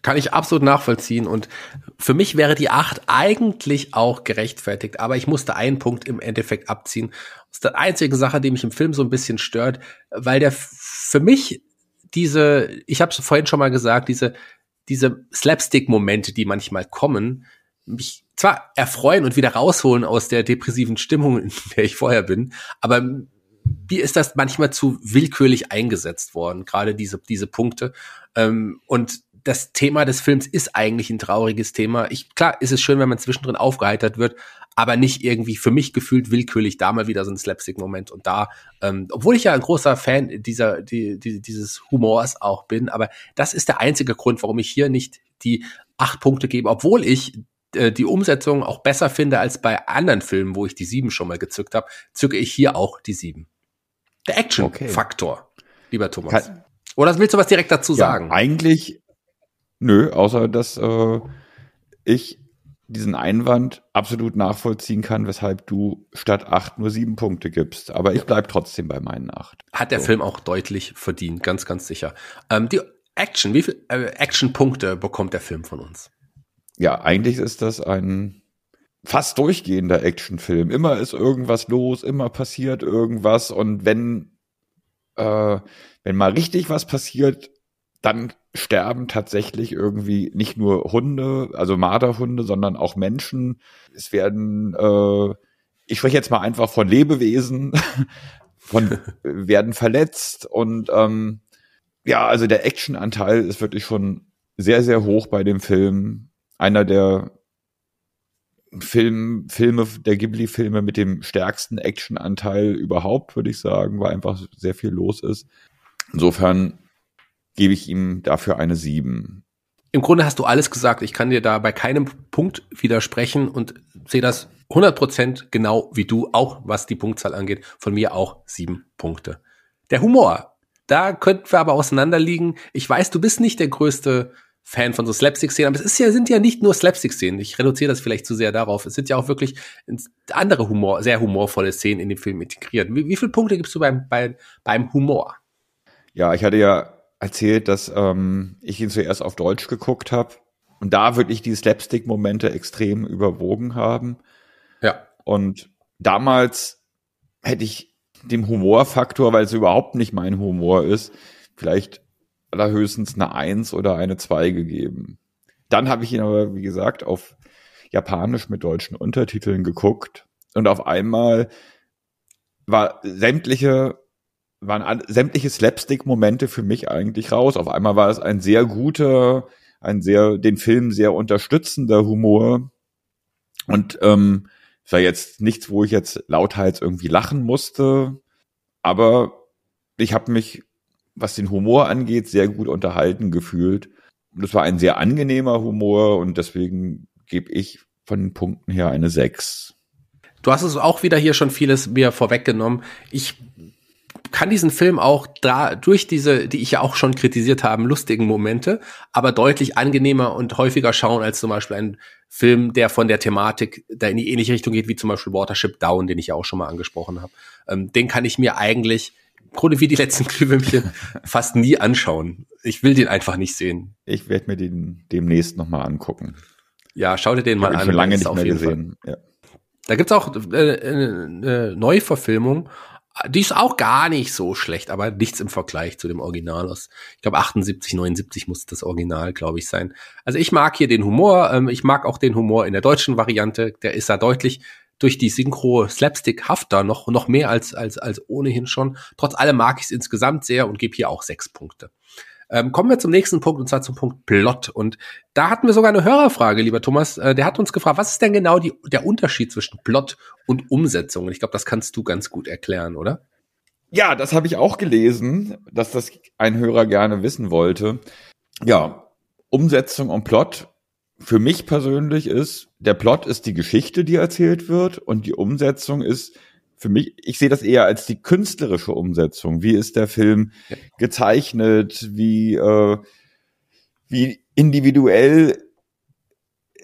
Kann ich absolut nachvollziehen. Und für mich wäre die Acht eigentlich auch gerechtfertigt. Aber ich musste einen Punkt im Endeffekt abziehen. Das ist die einzige Sache, die mich im Film so ein bisschen stört, weil der für mich diese, ich habe es vorhin schon mal gesagt, diese, diese Slapstick-Momente, die manchmal kommen, mich zwar erfreuen und wieder rausholen aus der depressiven Stimmung, in der ich vorher bin, aber wie ist das manchmal zu willkürlich eingesetzt worden, gerade diese, diese Punkte. Ähm, und das Thema des Films ist eigentlich ein trauriges Thema. Ich, klar ist es schön, wenn man zwischendrin aufgeheitert wird, aber nicht irgendwie für mich gefühlt willkürlich da mal wieder so ein Slapstick-Moment und da, ähm, obwohl ich ja ein großer Fan dieser, die, die, dieses Humors auch bin, aber das ist der einzige Grund, warum ich hier nicht die acht Punkte gebe, obwohl ich äh, die Umsetzung auch besser finde als bei anderen Filmen, wo ich die sieben schon mal gezückt habe, zücke ich hier auch die sieben. Der Action-Faktor, okay. lieber Thomas. Kann, Oder willst du was direkt dazu ja, sagen? Eigentlich, nö, außer dass äh, ich diesen Einwand absolut nachvollziehen kann, weshalb du statt acht nur sieben Punkte gibst. Aber ich bleib trotzdem bei meinen acht. Hat der so. Film auch deutlich verdient, ganz, ganz sicher. Ähm, die Action, wie viele äh, Action-Punkte bekommt der Film von uns? Ja, eigentlich ist das ein fast durchgehender Actionfilm. Immer ist irgendwas los, immer passiert irgendwas und wenn äh, wenn mal richtig was passiert, dann sterben tatsächlich irgendwie nicht nur Hunde, also Marderhunde, sondern auch Menschen. Es werden, äh, ich spreche jetzt mal einfach von Lebewesen, von werden verletzt und ähm, ja, also der Actionanteil ist wirklich schon sehr, sehr hoch bei dem Film. Einer der Film, Filme, der Ghibli-Filme mit dem stärksten Action-Anteil überhaupt, würde ich sagen, weil einfach sehr viel los ist. Insofern gebe ich ihm dafür eine 7. Im Grunde hast du alles gesagt. Ich kann dir da bei keinem Punkt widersprechen und sehe das 100% genau wie du, auch was die Punktzahl angeht. Von mir auch sieben Punkte. Der Humor. Da könnten wir aber auseinanderliegen. Ich weiß, du bist nicht der größte Fan von so Slapstick-Szenen, aber es ist ja, sind ja nicht nur Slapstick-Szenen. Ich reduziere das vielleicht zu sehr darauf. Es sind ja auch wirklich andere Humor, sehr humorvolle Szenen in den Film integriert. Wie, wie viele Punkte gibst du beim, bei, beim Humor? Ja, ich hatte ja erzählt, dass ähm, ich ihn zuerst auf Deutsch geguckt habe und da wirklich die Slapstick-Momente extrem überwogen haben. Ja. Und damals hätte ich dem Humorfaktor, weil es überhaupt nicht mein Humor ist, vielleicht allerhöchstens eine Eins oder eine Zwei gegeben. Dann habe ich ihn aber, wie gesagt, auf Japanisch mit deutschen Untertiteln geguckt und auf einmal war sämtliche waren sämtliche Slapstick-Momente für mich eigentlich raus. Auf einmal war es ein sehr guter, ein sehr den Film sehr unterstützender Humor und ähm, es war jetzt nichts, wo ich jetzt lauthals irgendwie lachen musste, aber ich habe mich was den Humor angeht, sehr gut unterhalten gefühlt. Und es war ein sehr angenehmer Humor und deswegen gebe ich von den Punkten her eine 6. Du hast es auch wieder hier schon vieles mir vorweggenommen. Ich kann diesen Film auch da durch diese, die ich ja auch schon kritisiert habe, lustigen Momente, aber deutlich angenehmer und häufiger schauen als zum Beispiel ein Film, der von der Thematik da in die ähnliche Richtung geht, wie zum Beispiel Watership Down, den ich ja auch schon mal angesprochen habe. Ähm, den kann ich mir eigentlich Grunde wie die letzten Glühwürmchen fast nie anschauen. Ich will den einfach nicht sehen. Ich werde mir den demnächst nochmal angucken. Ja, schau dir den mal an. Ich lange nicht mehr gesehen. Ja. Da gibt's auch äh, eine Neuverfilmung. Die ist auch gar nicht so schlecht, aber nichts im Vergleich zu dem Original aus. Ich glaube 78, 79 muss das Original, glaube ich, sein. Also ich mag hier den Humor. Ähm, ich mag auch den Humor in der deutschen Variante. Der ist da deutlich durch die Synchro Slapstick hafter noch, noch mehr als, als, als ohnehin schon. Trotz allem mag ich es insgesamt sehr und gebe hier auch sechs Punkte. Ähm, kommen wir zum nächsten Punkt und zwar zum Punkt Plot. Und da hatten wir sogar eine Hörerfrage, lieber Thomas. Äh, der hat uns gefragt, was ist denn genau die, der Unterschied zwischen Plot und Umsetzung? Und ich glaube, das kannst du ganz gut erklären, oder? Ja, das habe ich auch gelesen, dass das ein Hörer gerne wissen wollte. Ja, Umsetzung und Plot für mich persönlich ist, der Plot ist die Geschichte, die erzählt wird und die Umsetzung ist für mich, ich sehe das eher als die künstlerische Umsetzung. Wie ist der Film gezeichnet? Wie, äh, wie individuell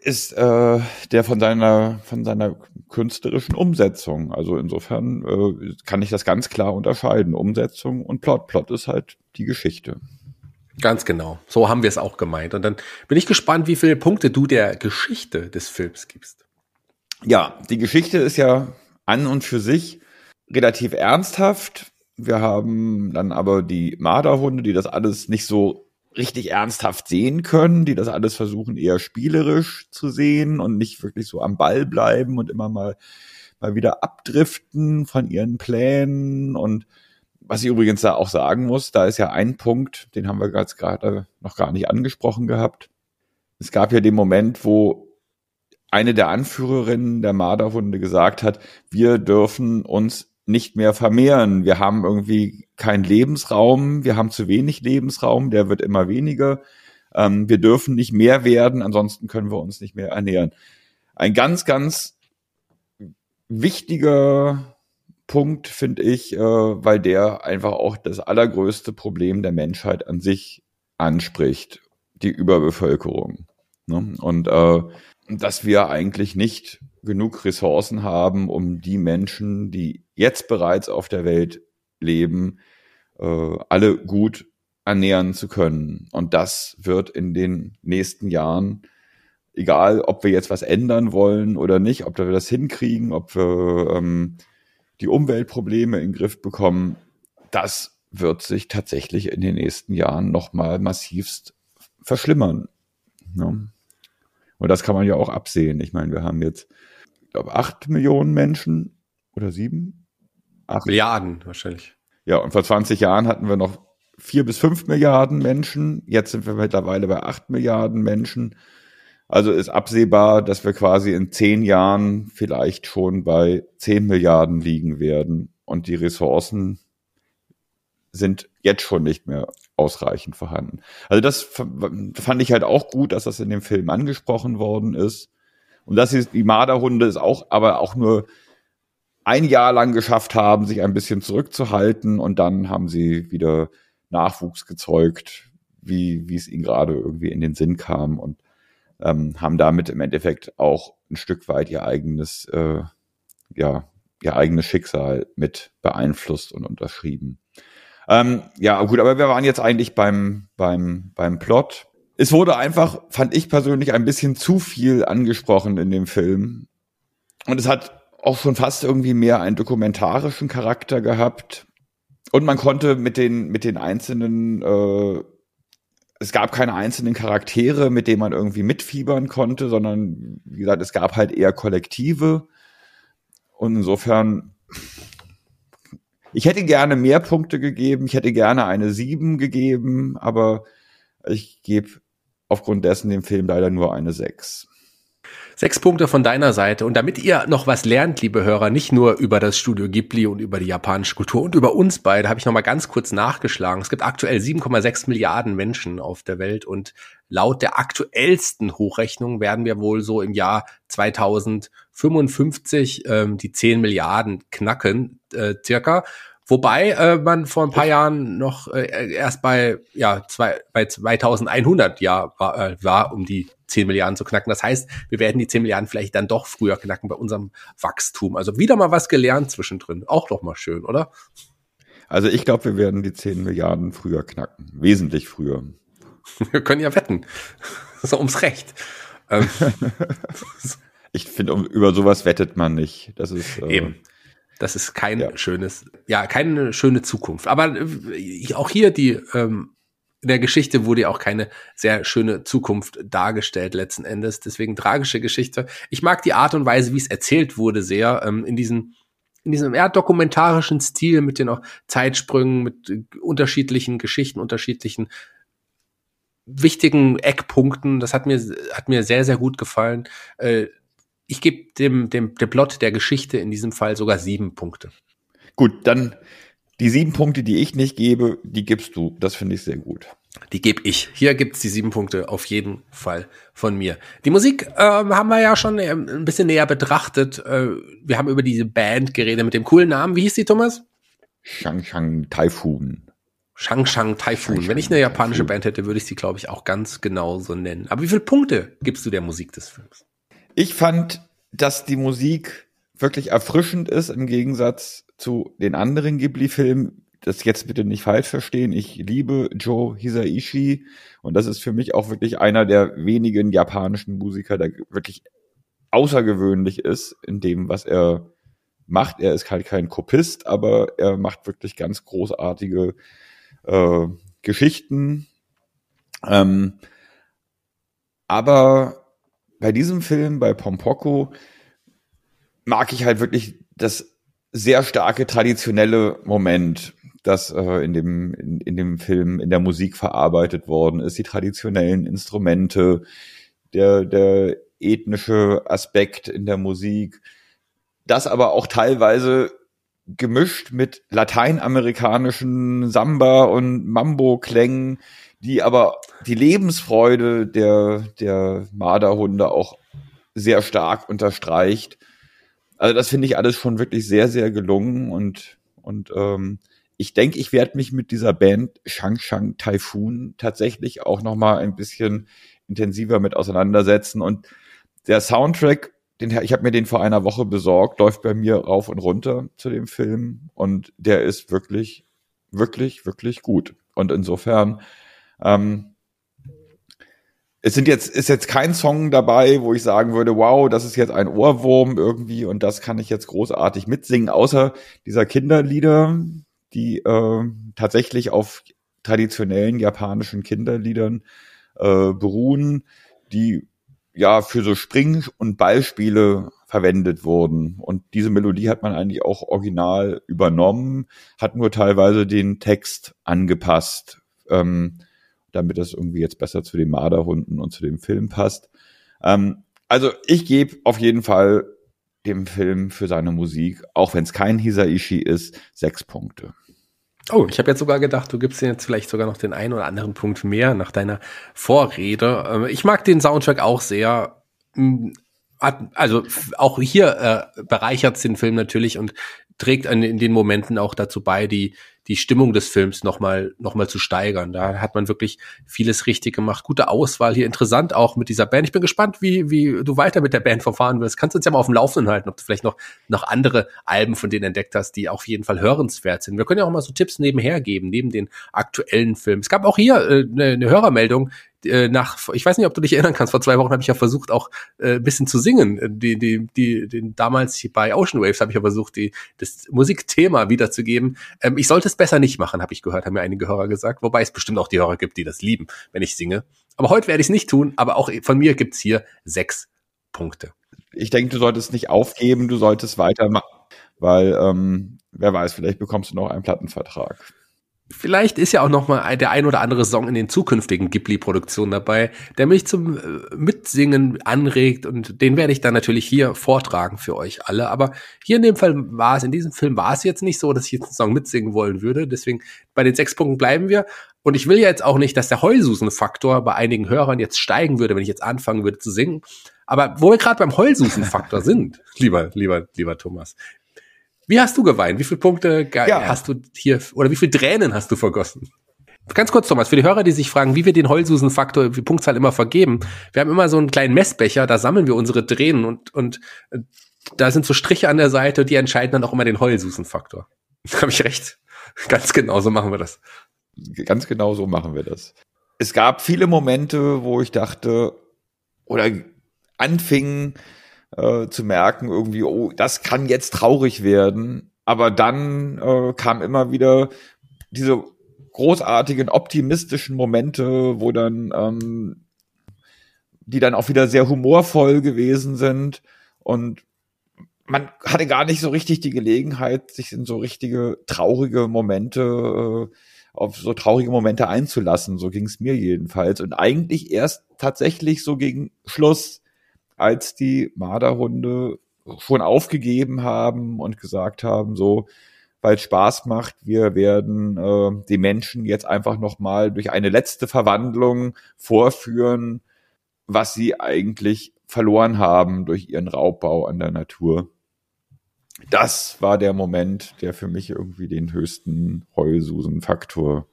ist äh, der von seiner von seiner künstlerischen Umsetzung. Also insofern äh, kann ich das ganz klar unterscheiden. Umsetzung und Plot. Plot ist halt die Geschichte. Ganz genau. So haben wir es auch gemeint. Und dann bin ich gespannt, wie viele Punkte du der Geschichte des Films gibst. Ja, die Geschichte ist ja an und für sich relativ ernsthaft. Wir haben dann aber die Marderhunde, die das alles nicht so richtig ernsthaft sehen können, die das alles versuchen eher spielerisch zu sehen und nicht wirklich so am Ball bleiben und immer mal mal wieder abdriften von ihren Plänen und was ich übrigens da auch sagen muss, da ist ja ein Punkt, den haben wir gerade noch gar nicht angesprochen gehabt. Es gab ja den Moment, wo eine der Anführerinnen der Marderhunde gesagt hat, wir dürfen uns nicht mehr vermehren. Wir haben irgendwie keinen Lebensraum, wir haben zu wenig Lebensraum, der wird immer weniger. Ähm, wir dürfen nicht mehr werden, ansonsten können wir uns nicht mehr ernähren. Ein ganz, ganz wichtiger Punkt, finde ich, äh, weil der einfach auch das allergrößte Problem der Menschheit an sich anspricht, die Überbevölkerung. Ne? Und äh, dass wir eigentlich nicht genug Ressourcen haben, um die Menschen, die jetzt bereits auf der Welt leben, äh, alle gut ernähren zu können. Und das wird in den nächsten Jahren, egal ob wir jetzt was ändern wollen oder nicht, ob wir das hinkriegen, ob wir ähm, die Umweltprobleme in den Griff bekommen, das wird sich tatsächlich in den nächsten Jahren nochmal massivst verschlimmern. Ne? Und das kann man ja auch absehen. Ich meine, wir haben jetzt, ich glaube, acht Millionen Menschen oder sieben? Acht. Milliarden wahrscheinlich. Ja, und vor 20 Jahren hatten wir noch vier bis fünf Milliarden Menschen. Jetzt sind wir mittlerweile bei acht Milliarden Menschen. Also ist absehbar, dass wir quasi in zehn Jahren vielleicht schon bei zehn Milliarden liegen werden und die Ressourcen sind jetzt schon nicht mehr ausreichend vorhanden. Also das fand ich halt auch gut, dass das in dem Film angesprochen worden ist. Und dass die Marderhunde es auch, aber auch nur ein Jahr lang geschafft haben, sich ein bisschen zurückzuhalten und dann haben sie wieder Nachwuchs gezeugt, wie, wie es ihnen gerade irgendwie in den Sinn kam und ähm, haben damit im Endeffekt auch ein Stück weit ihr eigenes, äh, ja, ihr eigenes Schicksal mit beeinflusst und unterschrieben. Ähm, ja, gut, aber wir waren jetzt eigentlich beim, beim, beim Plot. Es wurde einfach, fand ich persönlich, ein bisschen zu viel angesprochen in dem Film. Und es hat auch schon fast irgendwie mehr einen dokumentarischen Charakter gehabt. Und man konnte mit den, mit den einzelnen, äh, es gab keine einzelnen Charaktere, mit denen man irgendwie mitfiebern konnte, sondern, wie gesagt, es gab halt eher Kollektive. Und insofern ich hätte gerne mehr Punkte gegeben, ich hätte gerne eine 7 gegeben, aber ich gebe aufgrund dessen dem Film leider nur eine 6. Sechs Punkte von deiner Seite. Und damit ihr noch was lernt, liebe Hörer, nicht nur über das Studio Ghibli und über die japanische Kultur und über uns beide, habe ich noch mal ganz kurz nachgeschlagen. Es gibt aktuell 7,6 Milliarden Menschen auf der Welt und laut der aktuellsten Hochrechnung werden wir wohl so im Jahr 2055 ähm, die 10 Milliarden knacken, äh, circa. Wobei äh, man vor ein paar Jahren noch äh, erst bei ja zwei, bei 2100 ja war, äh, war, um die 10 Milliarden zu knacken. Das heißt, wir werden die 10 Milliarden vielleicht dann doch früher knacken bei unserem Wachstum. Also wieder mal was gelernt zwischendrin. Auch doch mal schön, oder? Also ich glaube, wir werden die 10 Milliarden früher knacken. Wesentlich früher. Wir können ja wetten. so ums Recht. Ähm, ich finde, um, über sowas wettet man nicht. Das ist äh, eben. Das ist kein ja. schönes, ja, keine schöne Zukunft. Aber äh, auch hier die ähm, in der Geschichte wurde ja auch keine sehr schöne Zukunft dargestellt letzten Endes. Deswegen tragische Geschichte. Ich mag die Art und Weise, wie es erzählt wurde, sehr ähm, in diesem in diesem eher dokumentarischen Stil mit den auch Zeitsprüngen, mit äh, unterschiedlichen Geschichten, unterschiedlichen wichtigen Eckpunkten. Das hat mir hat mir sehr sehr gut gefallen. Äh, ich gebe dem, dem, dem Plot der Geschichte in diesem Fall sogar sieben Punkte. Gut, dann die sieben Punkte, die ich nicht gebe, die gibst du. Das finde ich sehr gut. Die gebe ich. Hier gibt's die sieben Punkte auf jeden Fall von mir. Die Musik äh, haben wir ja schon ähm, ein bisschen näher betrachtet. Äh, wir haben über diese Band geredet mit dem coolen Namen. Wie hieß die, Thomas? Shang Shang Typhoon. Shang Shang Typhoon. Wenn ich eine japanische Band hätte, würde ich sie, glaube ich, auch ganz genau so nennen. Aber wie viele Punkte gibst du der Musik des Films? Ich fand, dass die Musik wirklich erfrischend ist im Gegensatz zu den anderen Ghibli-Filmen. Das jetzt bitte nicht falsch verstehen. Ich liebe Joe Hisaishi und das ist für mich auch wirklich einer der wenigen japanischen Musiker, der wirklich außergewöhnlich ist in dem, was er macht. Er ist halt kein Kopist, aber er macht wirklich ganz großartige äh, Geschichten. Ähm, aber bei diesem Film, bei Pompoko, mag ich halt wirklich das sehr starke traditionelle Moment, das äh, in, dem, in, in dem Film, in der Musik verarbeitet worden ist, die traditionellen Instrumente, der, der ethnische Aspekt in der Musik, das aber auch teilweise gemischt mit lateinamerikanischen Samba- und Mambo-Klängen, die aber die Lebensfreude der, der Marderhunde auch sehr stark unterstreicht. Also das finde ich alles schon wirklich sehr, sehr gelungen und, und ähm, ich denke, ich werde mich mit dieser Band Shang Shang Typhoon tatsächlich auch noch mal ein bisschen intensiver mit auseinandersetzen und der Soundtrack, den ich habe mir den vor einer Woche besorgt, läuft bei mir rauf und runter zu dem Film und der ist wirklich, wirklich, wirklich gut. Und insofern ähm, es sind jetzt, ist jetzt kein Song dabei, wo ich sagen würde, wow, das ist jetzt ein Ohrwurm irgendwie und das kann ich jetzt großartig mitsingen, außer dieser Kinderlieder, die äh, tatsächlich auf traditionellen japanischen Kinderliedern äh, beruhen, die ja für so Spring- und Ballspiele verwendet wurden. Und diese Melodie hat man eigentlich auch original übernommen, hat nur teilweise den Text angepasst. Ähm, damit das irgendwie jetzt besser zu den Marderhunden und zu dem Film passt. Ähm, also ich gebe auf jeden Fall dem Film für seine Musik, auch wenn es kein Hisaishi ist, sechs Punkte. Oh, ich habe jetzt sogar gedacht, du gibst dir jetzt vielleicht sogar noch den einen oder anderen Punkt mehr nach deiner Vorrede. Ähm, ich mag den Soundtrack auch sehr. Mm, also auch hier äh, bereichert den Film natürlich und trägt in den Momenten auch dazu bei, die die Stimmung des Films nochmal noch mal zu steigern. Da hat man wirklich vieles richtig gemacht. Gute Auswahl hier, interessant auch mit dieser Band. Ich bin gespannt, wie, wie du weiter mit der Band verfahren wirst. Kannst du uns ja mal auf dem Laufenden halten, ob du vielleicht noch, noch andere Alben von denen entdeckt hast, die auf jeden Fall hörenswert sind. Wir können ja auch mal so Tipps nebenher geben, neben den aktuellen Filmen. Es gab auch hier äh, eine, eine Hörermeldung, äh, nach, ich weiß nicht, ob du dich erinnern kannst, vor zwei Wochen habe ich ja versucht, auch äh, ein bisschen zu singen. Die, die, die, den, damals bei Ocean Waves habe ich ja versucht, die, das Musikthema wiederzugeben. Ähm, ich sollte es besser nicht machen, habe ich gehört, haben mir einige Hörer gesagt, wobei es bestimmt auch die Hörer gibt, die das lieben, wenn ich singe. Aber heute werde ich es nicht tun, aber auch von mir gibt's hier sechs Punkte. Ich denke, du solltest nicht aufgeben, du solltest weitermachen, weil ähm, wer weiß, vielleicht bekommst du noch einen Plattenvertrag. Vielleicht ist ja auch noch mal der ein oder andere Song in den zukünftigen Ghibli-Produktionen dabei, der mich zum äh, Mitsingen anregt und den werde ich dann natürlich hier vortragen für euch alle. Aber hier in dem Fall war es, in diesem Film war es jetzt nicht so, dass ich jetzt einen Song mitsingen wollen würde. Deswegen bei den sechs Punkten bleiben wir. Und ich will ja jetzt auch nicht, dass der Heulsusen-Faktor bei einigen Hörern jetzt steigen würde, wenn ich jetzt anfangen würde zu singen. Aber wo wir gerade beim Heulsusen-Faktor sind, lieber, lieber, lieber Thomas, wie hast du geweint? Wie viele Punkte ja. hast du hier oder wie viele Tränen hast du vergossen? Ganz kurz, Thomas, für die Hörer, die sich fragen, wie wir den Heulsusen-Faktor, die Punktzahl immer vergeben. Wir haben immer so einen kleinen Messbecher, da sammeln wir unsere Tränen und, und äh, da sind so Striche an der Seite, die entscheiden dann auch immer den Heulsusen-Faktor. Habe ich recht? Ganz genau so machen wir das. Ganz genau so machen wir das. Es gab viele Momente, wo ich dachte oder anfing, äh, zu merken, irgendwie, oh, das kann jetzt traurig werden. Aber dann äh, kam immer wieder diese großartigen, optimistischen Momente, wo dann, ähm, die dann auch wieder sehr humorvoll gewesen sind. Und man hatte gar nicht so richtig die Gelegenheit, sich in so richtige traurige Momente, äh, auf so traurige Momente einzulassen. So ging es mir jedenfalls. Und eigentlich erst tatsächlich so gegen Schluss als die Marderhunde schon aufgegeben haben und gesagt haben, so, weil Spaß macht, wir werden äh, die Menschen jetzt einfach nochmal durch eine letzte Verwandlung vorführen, was sie eigentlich verloren haben durch ihren Raubbau an der Natur. Das war der Moment, der für mich irgendwie den höchsten Heulsusen-Faktor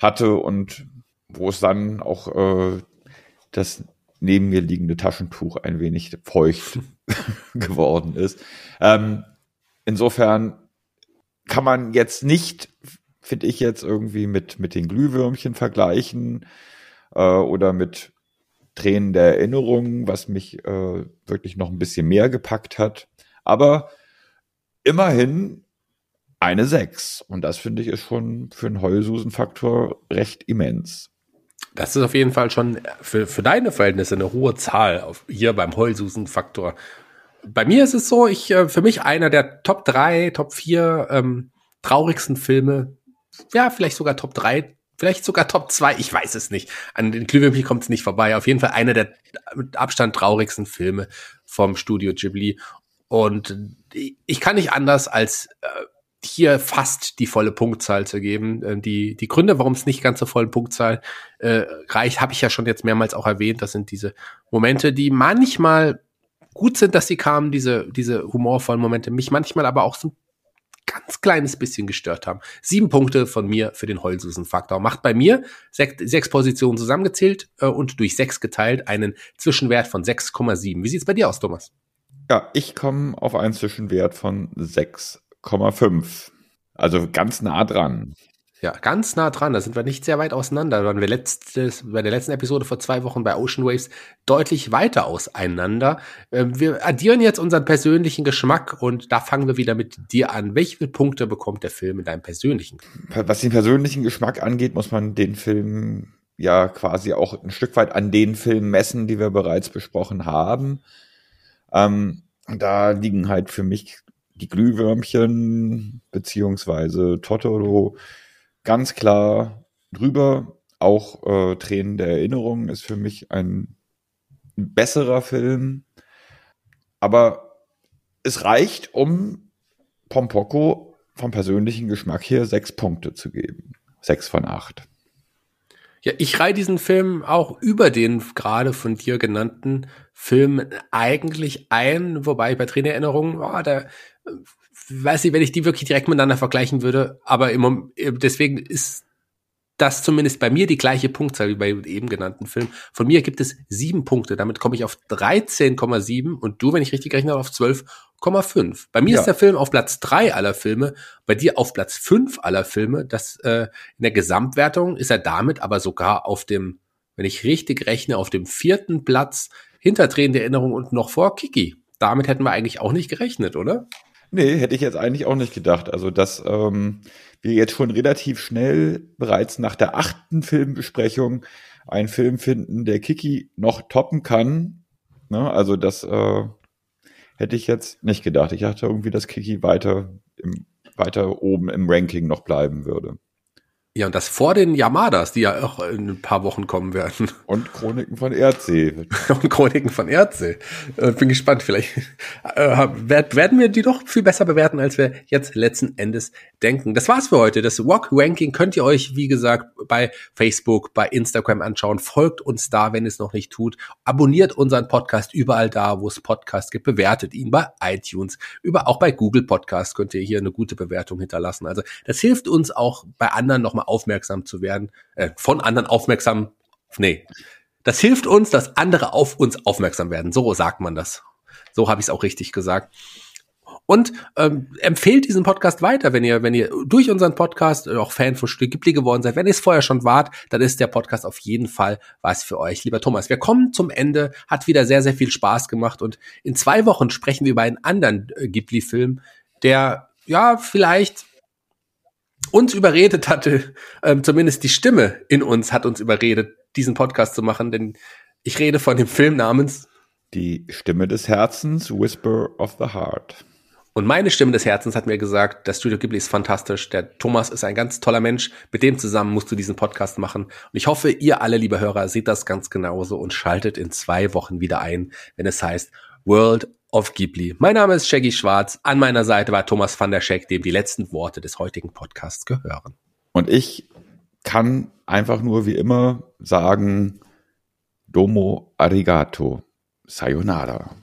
hatte und wo es dann auch äh, das neben mir liegende Taschentuch ein wenig feucht geworden ist. Ähm, insofern kann man jetzt nicht, finde ich jetzt irgendwie mit, mit den Glühwürmchen vergleichen äh, oder mit Tränen der Erinnerung, was mich äh, wirklich noch ein bisschen mehr gepackt hat. Aber immerhin eine 6. Und das finde ich ist schon für einen Heulsusen-Faktor recht immens. Das ist auf jeden Fall schon für, für deine Verhältnisse eine hohe Zahl auf, hier beim Heulsusen-Faktor. Bei mir ist es so, ich, äh, für mich einer der Top 3, Top 4 ähm, traurigsten Filme, ja, vielleicht sogar Top 3, vielleicht sogar Top 2, ich weiß es nicht. An den Glühwürmchen kommt es nicht vorbei. Auf jeden Fall einer der mit Abstand traurigsten Filme vom Studio Ghibli. Und ich kann nicht anders als äh, hier fast die volle Punktzahl zu geben. Ähm, die, die Gründe, warum es nicht ganz zur vollen Punktzahl äh, reicht, habe ich ja schon jetzt mehrmals auch erwähnt. Das sind diese Momente, die manchmal gut sind, dass sie kamen, diese, diese humorvollen Momente, mich manchmal aber auch so ein ganz kleines bisschen gestört haben. Sieben Punkte von mir für den Heulsusen-Faktor. Macht bei mir sechs, sechs Positionen zusammengezählt äh, und durch sechs geteilt einen Zwischenwert von 6,7. Wie sieht's bei dir aus, Thomas? Ja, ich komme auf einen Zwischenwert von 6 8,5. Also ganz nah dran. Ja, ganz nah dran. Da sind wir nicht sehr weit auseinander. Da waren wir letztes, bei der letzten Episode vor zwei Wochen bei Ocean Waves deutlich weiter auseinander. Ähm, wir addieren jetzt unseren persönlichen Geschmack und da fangen wir wieder mit dir an. Welche Punkte bekommt der Film in deinem persönlichen? Was den persönlichen Geschmack angeht, muss man den Film ja quasi auch ein Stück weit an den Filmen messen, die wir bereits besprochen haben. Ähm, da liegen halt für mich die Glühwürmchen beziehungsweise Totoro ganz klar drüber. Auch äh, Tränen der Erinnerung ist für mich ein besserer Film. Aber es reicht, um Pompoko vom persönlichen Geschmack hier sechs Punkte zu geben. Sechs von acht. Ja, ich reihe diesen Film auch über den gerade von dir genannten Film eigentlich ein, wobei bei Trainererinnerungen, oh, da weiß ich, wenn ich die wirklich direkt miteinander vergleichen würde, aber im, deswegen ist das zumindest bei mir die gleiche Punktzahl wie bei eben genannten Film. Von mir gibt es sieben Punkte. Damit komme ich auf 13,7 und du, wenn ich richtig rechne, auf 12,5. Bei mir ja. ist der Film auf Platz drei aller Filme, bei dir auf Platz fünf aller Filme. Das äh, in der Gesamtwertung ist er damit aber sogar auf dem, wenn ich richtig rechne, auf dem vierten Platz hinter Drehende Erinnerung und noch vor Kiki. Damit hätten wir eigentlich auch nicht gerechnet, oder? Nee, hätte ich jetzt eigentlich auch nicht gedacht. Also, dass ähm, wir jetzt schon relativ schnell bereits nach der achten Filmbesprechung einen Film finden, der Kiki noch toppen kann. Ne? Also, das äh, hätte ich jetzt nicht gedacht. Ich dachte irgendwie, dass Kiki weiter, im, weiter oben im Ranking noch bleiben würde. Ja, und das vor den Yamadas, die ja auch in ein paar Wochen kommen werden. Und Chroniken von Erdsee. und Chroniken von Erdsee. Äh, bin gespannt, vielleicht äh, werden wir die doch viel besser bewerten, als wir jetzt letzten Endes denken. Das war's für heute. Das Walk Ranking könnt ihr euch, wie gesagt, bei Facebook, bei Instagram anschauen. Folgt uns da, wenn es noch nicht tut. Abonniert unseren Podcast überall da, wo es Podcasts gibt. Bewertet ihn bei iTunes. Über, auch bei Google Podcast könnt ihr hier eine gute Bewertung hinterlassen. Also das hilft uns auch bei anderen nochmal aufmerksam zu werden, äh, von anderen aufmerksam, nee, das hilft uns, dass andere auf uns aufmerksam werden. So sagt man das. So habe ich es auch richtig gesagt. Und ähm, empfehlt diesen Podcast weiter, wenn ihr, wenn ihr durch unseren Podcast auch Fan von Stück Ghibli geworden seid. Wenn ihr es vorher schon wart, dann ist der Podcast auf jeden Fall was für euch. Lieber Thomas, wir kommen zum Ende. Hat wieder sehr, sehr viel Spaß gemacht. Und in zwei Wochen sprechen wir über einen anderen äh, Ghibli-Film, der ja vielleicht uns überredet hatte, ähm, zumindest die Stimme in uns hat uns überredet, diesen Podcast zu machen, denn ich rede von dem Film namens Die Stimme des Herzens, Whisper of the Heart. Und meine Stimme des Herzens hat mir gesagt, das Studio Ghibli ist fantastisch, der Thomas ist ein ganz toller Mensch, mit dem zusammen musst du diesen Podcast machen. Und ich hoffe, ihr alle, liebe Hörer, seht das ganz genauso und schaltet in zwei Wochen wieder ein, wenn es heißt World of Ghibli. Mein Name ist Shaggy Schwarz. An meiner Seite war Thomas van der Scheck, dem die letzten Worte des heutigen Podcasts gehören. Und ich kann einfach nur wie immer sagen, Domo Arigato. Sayonara.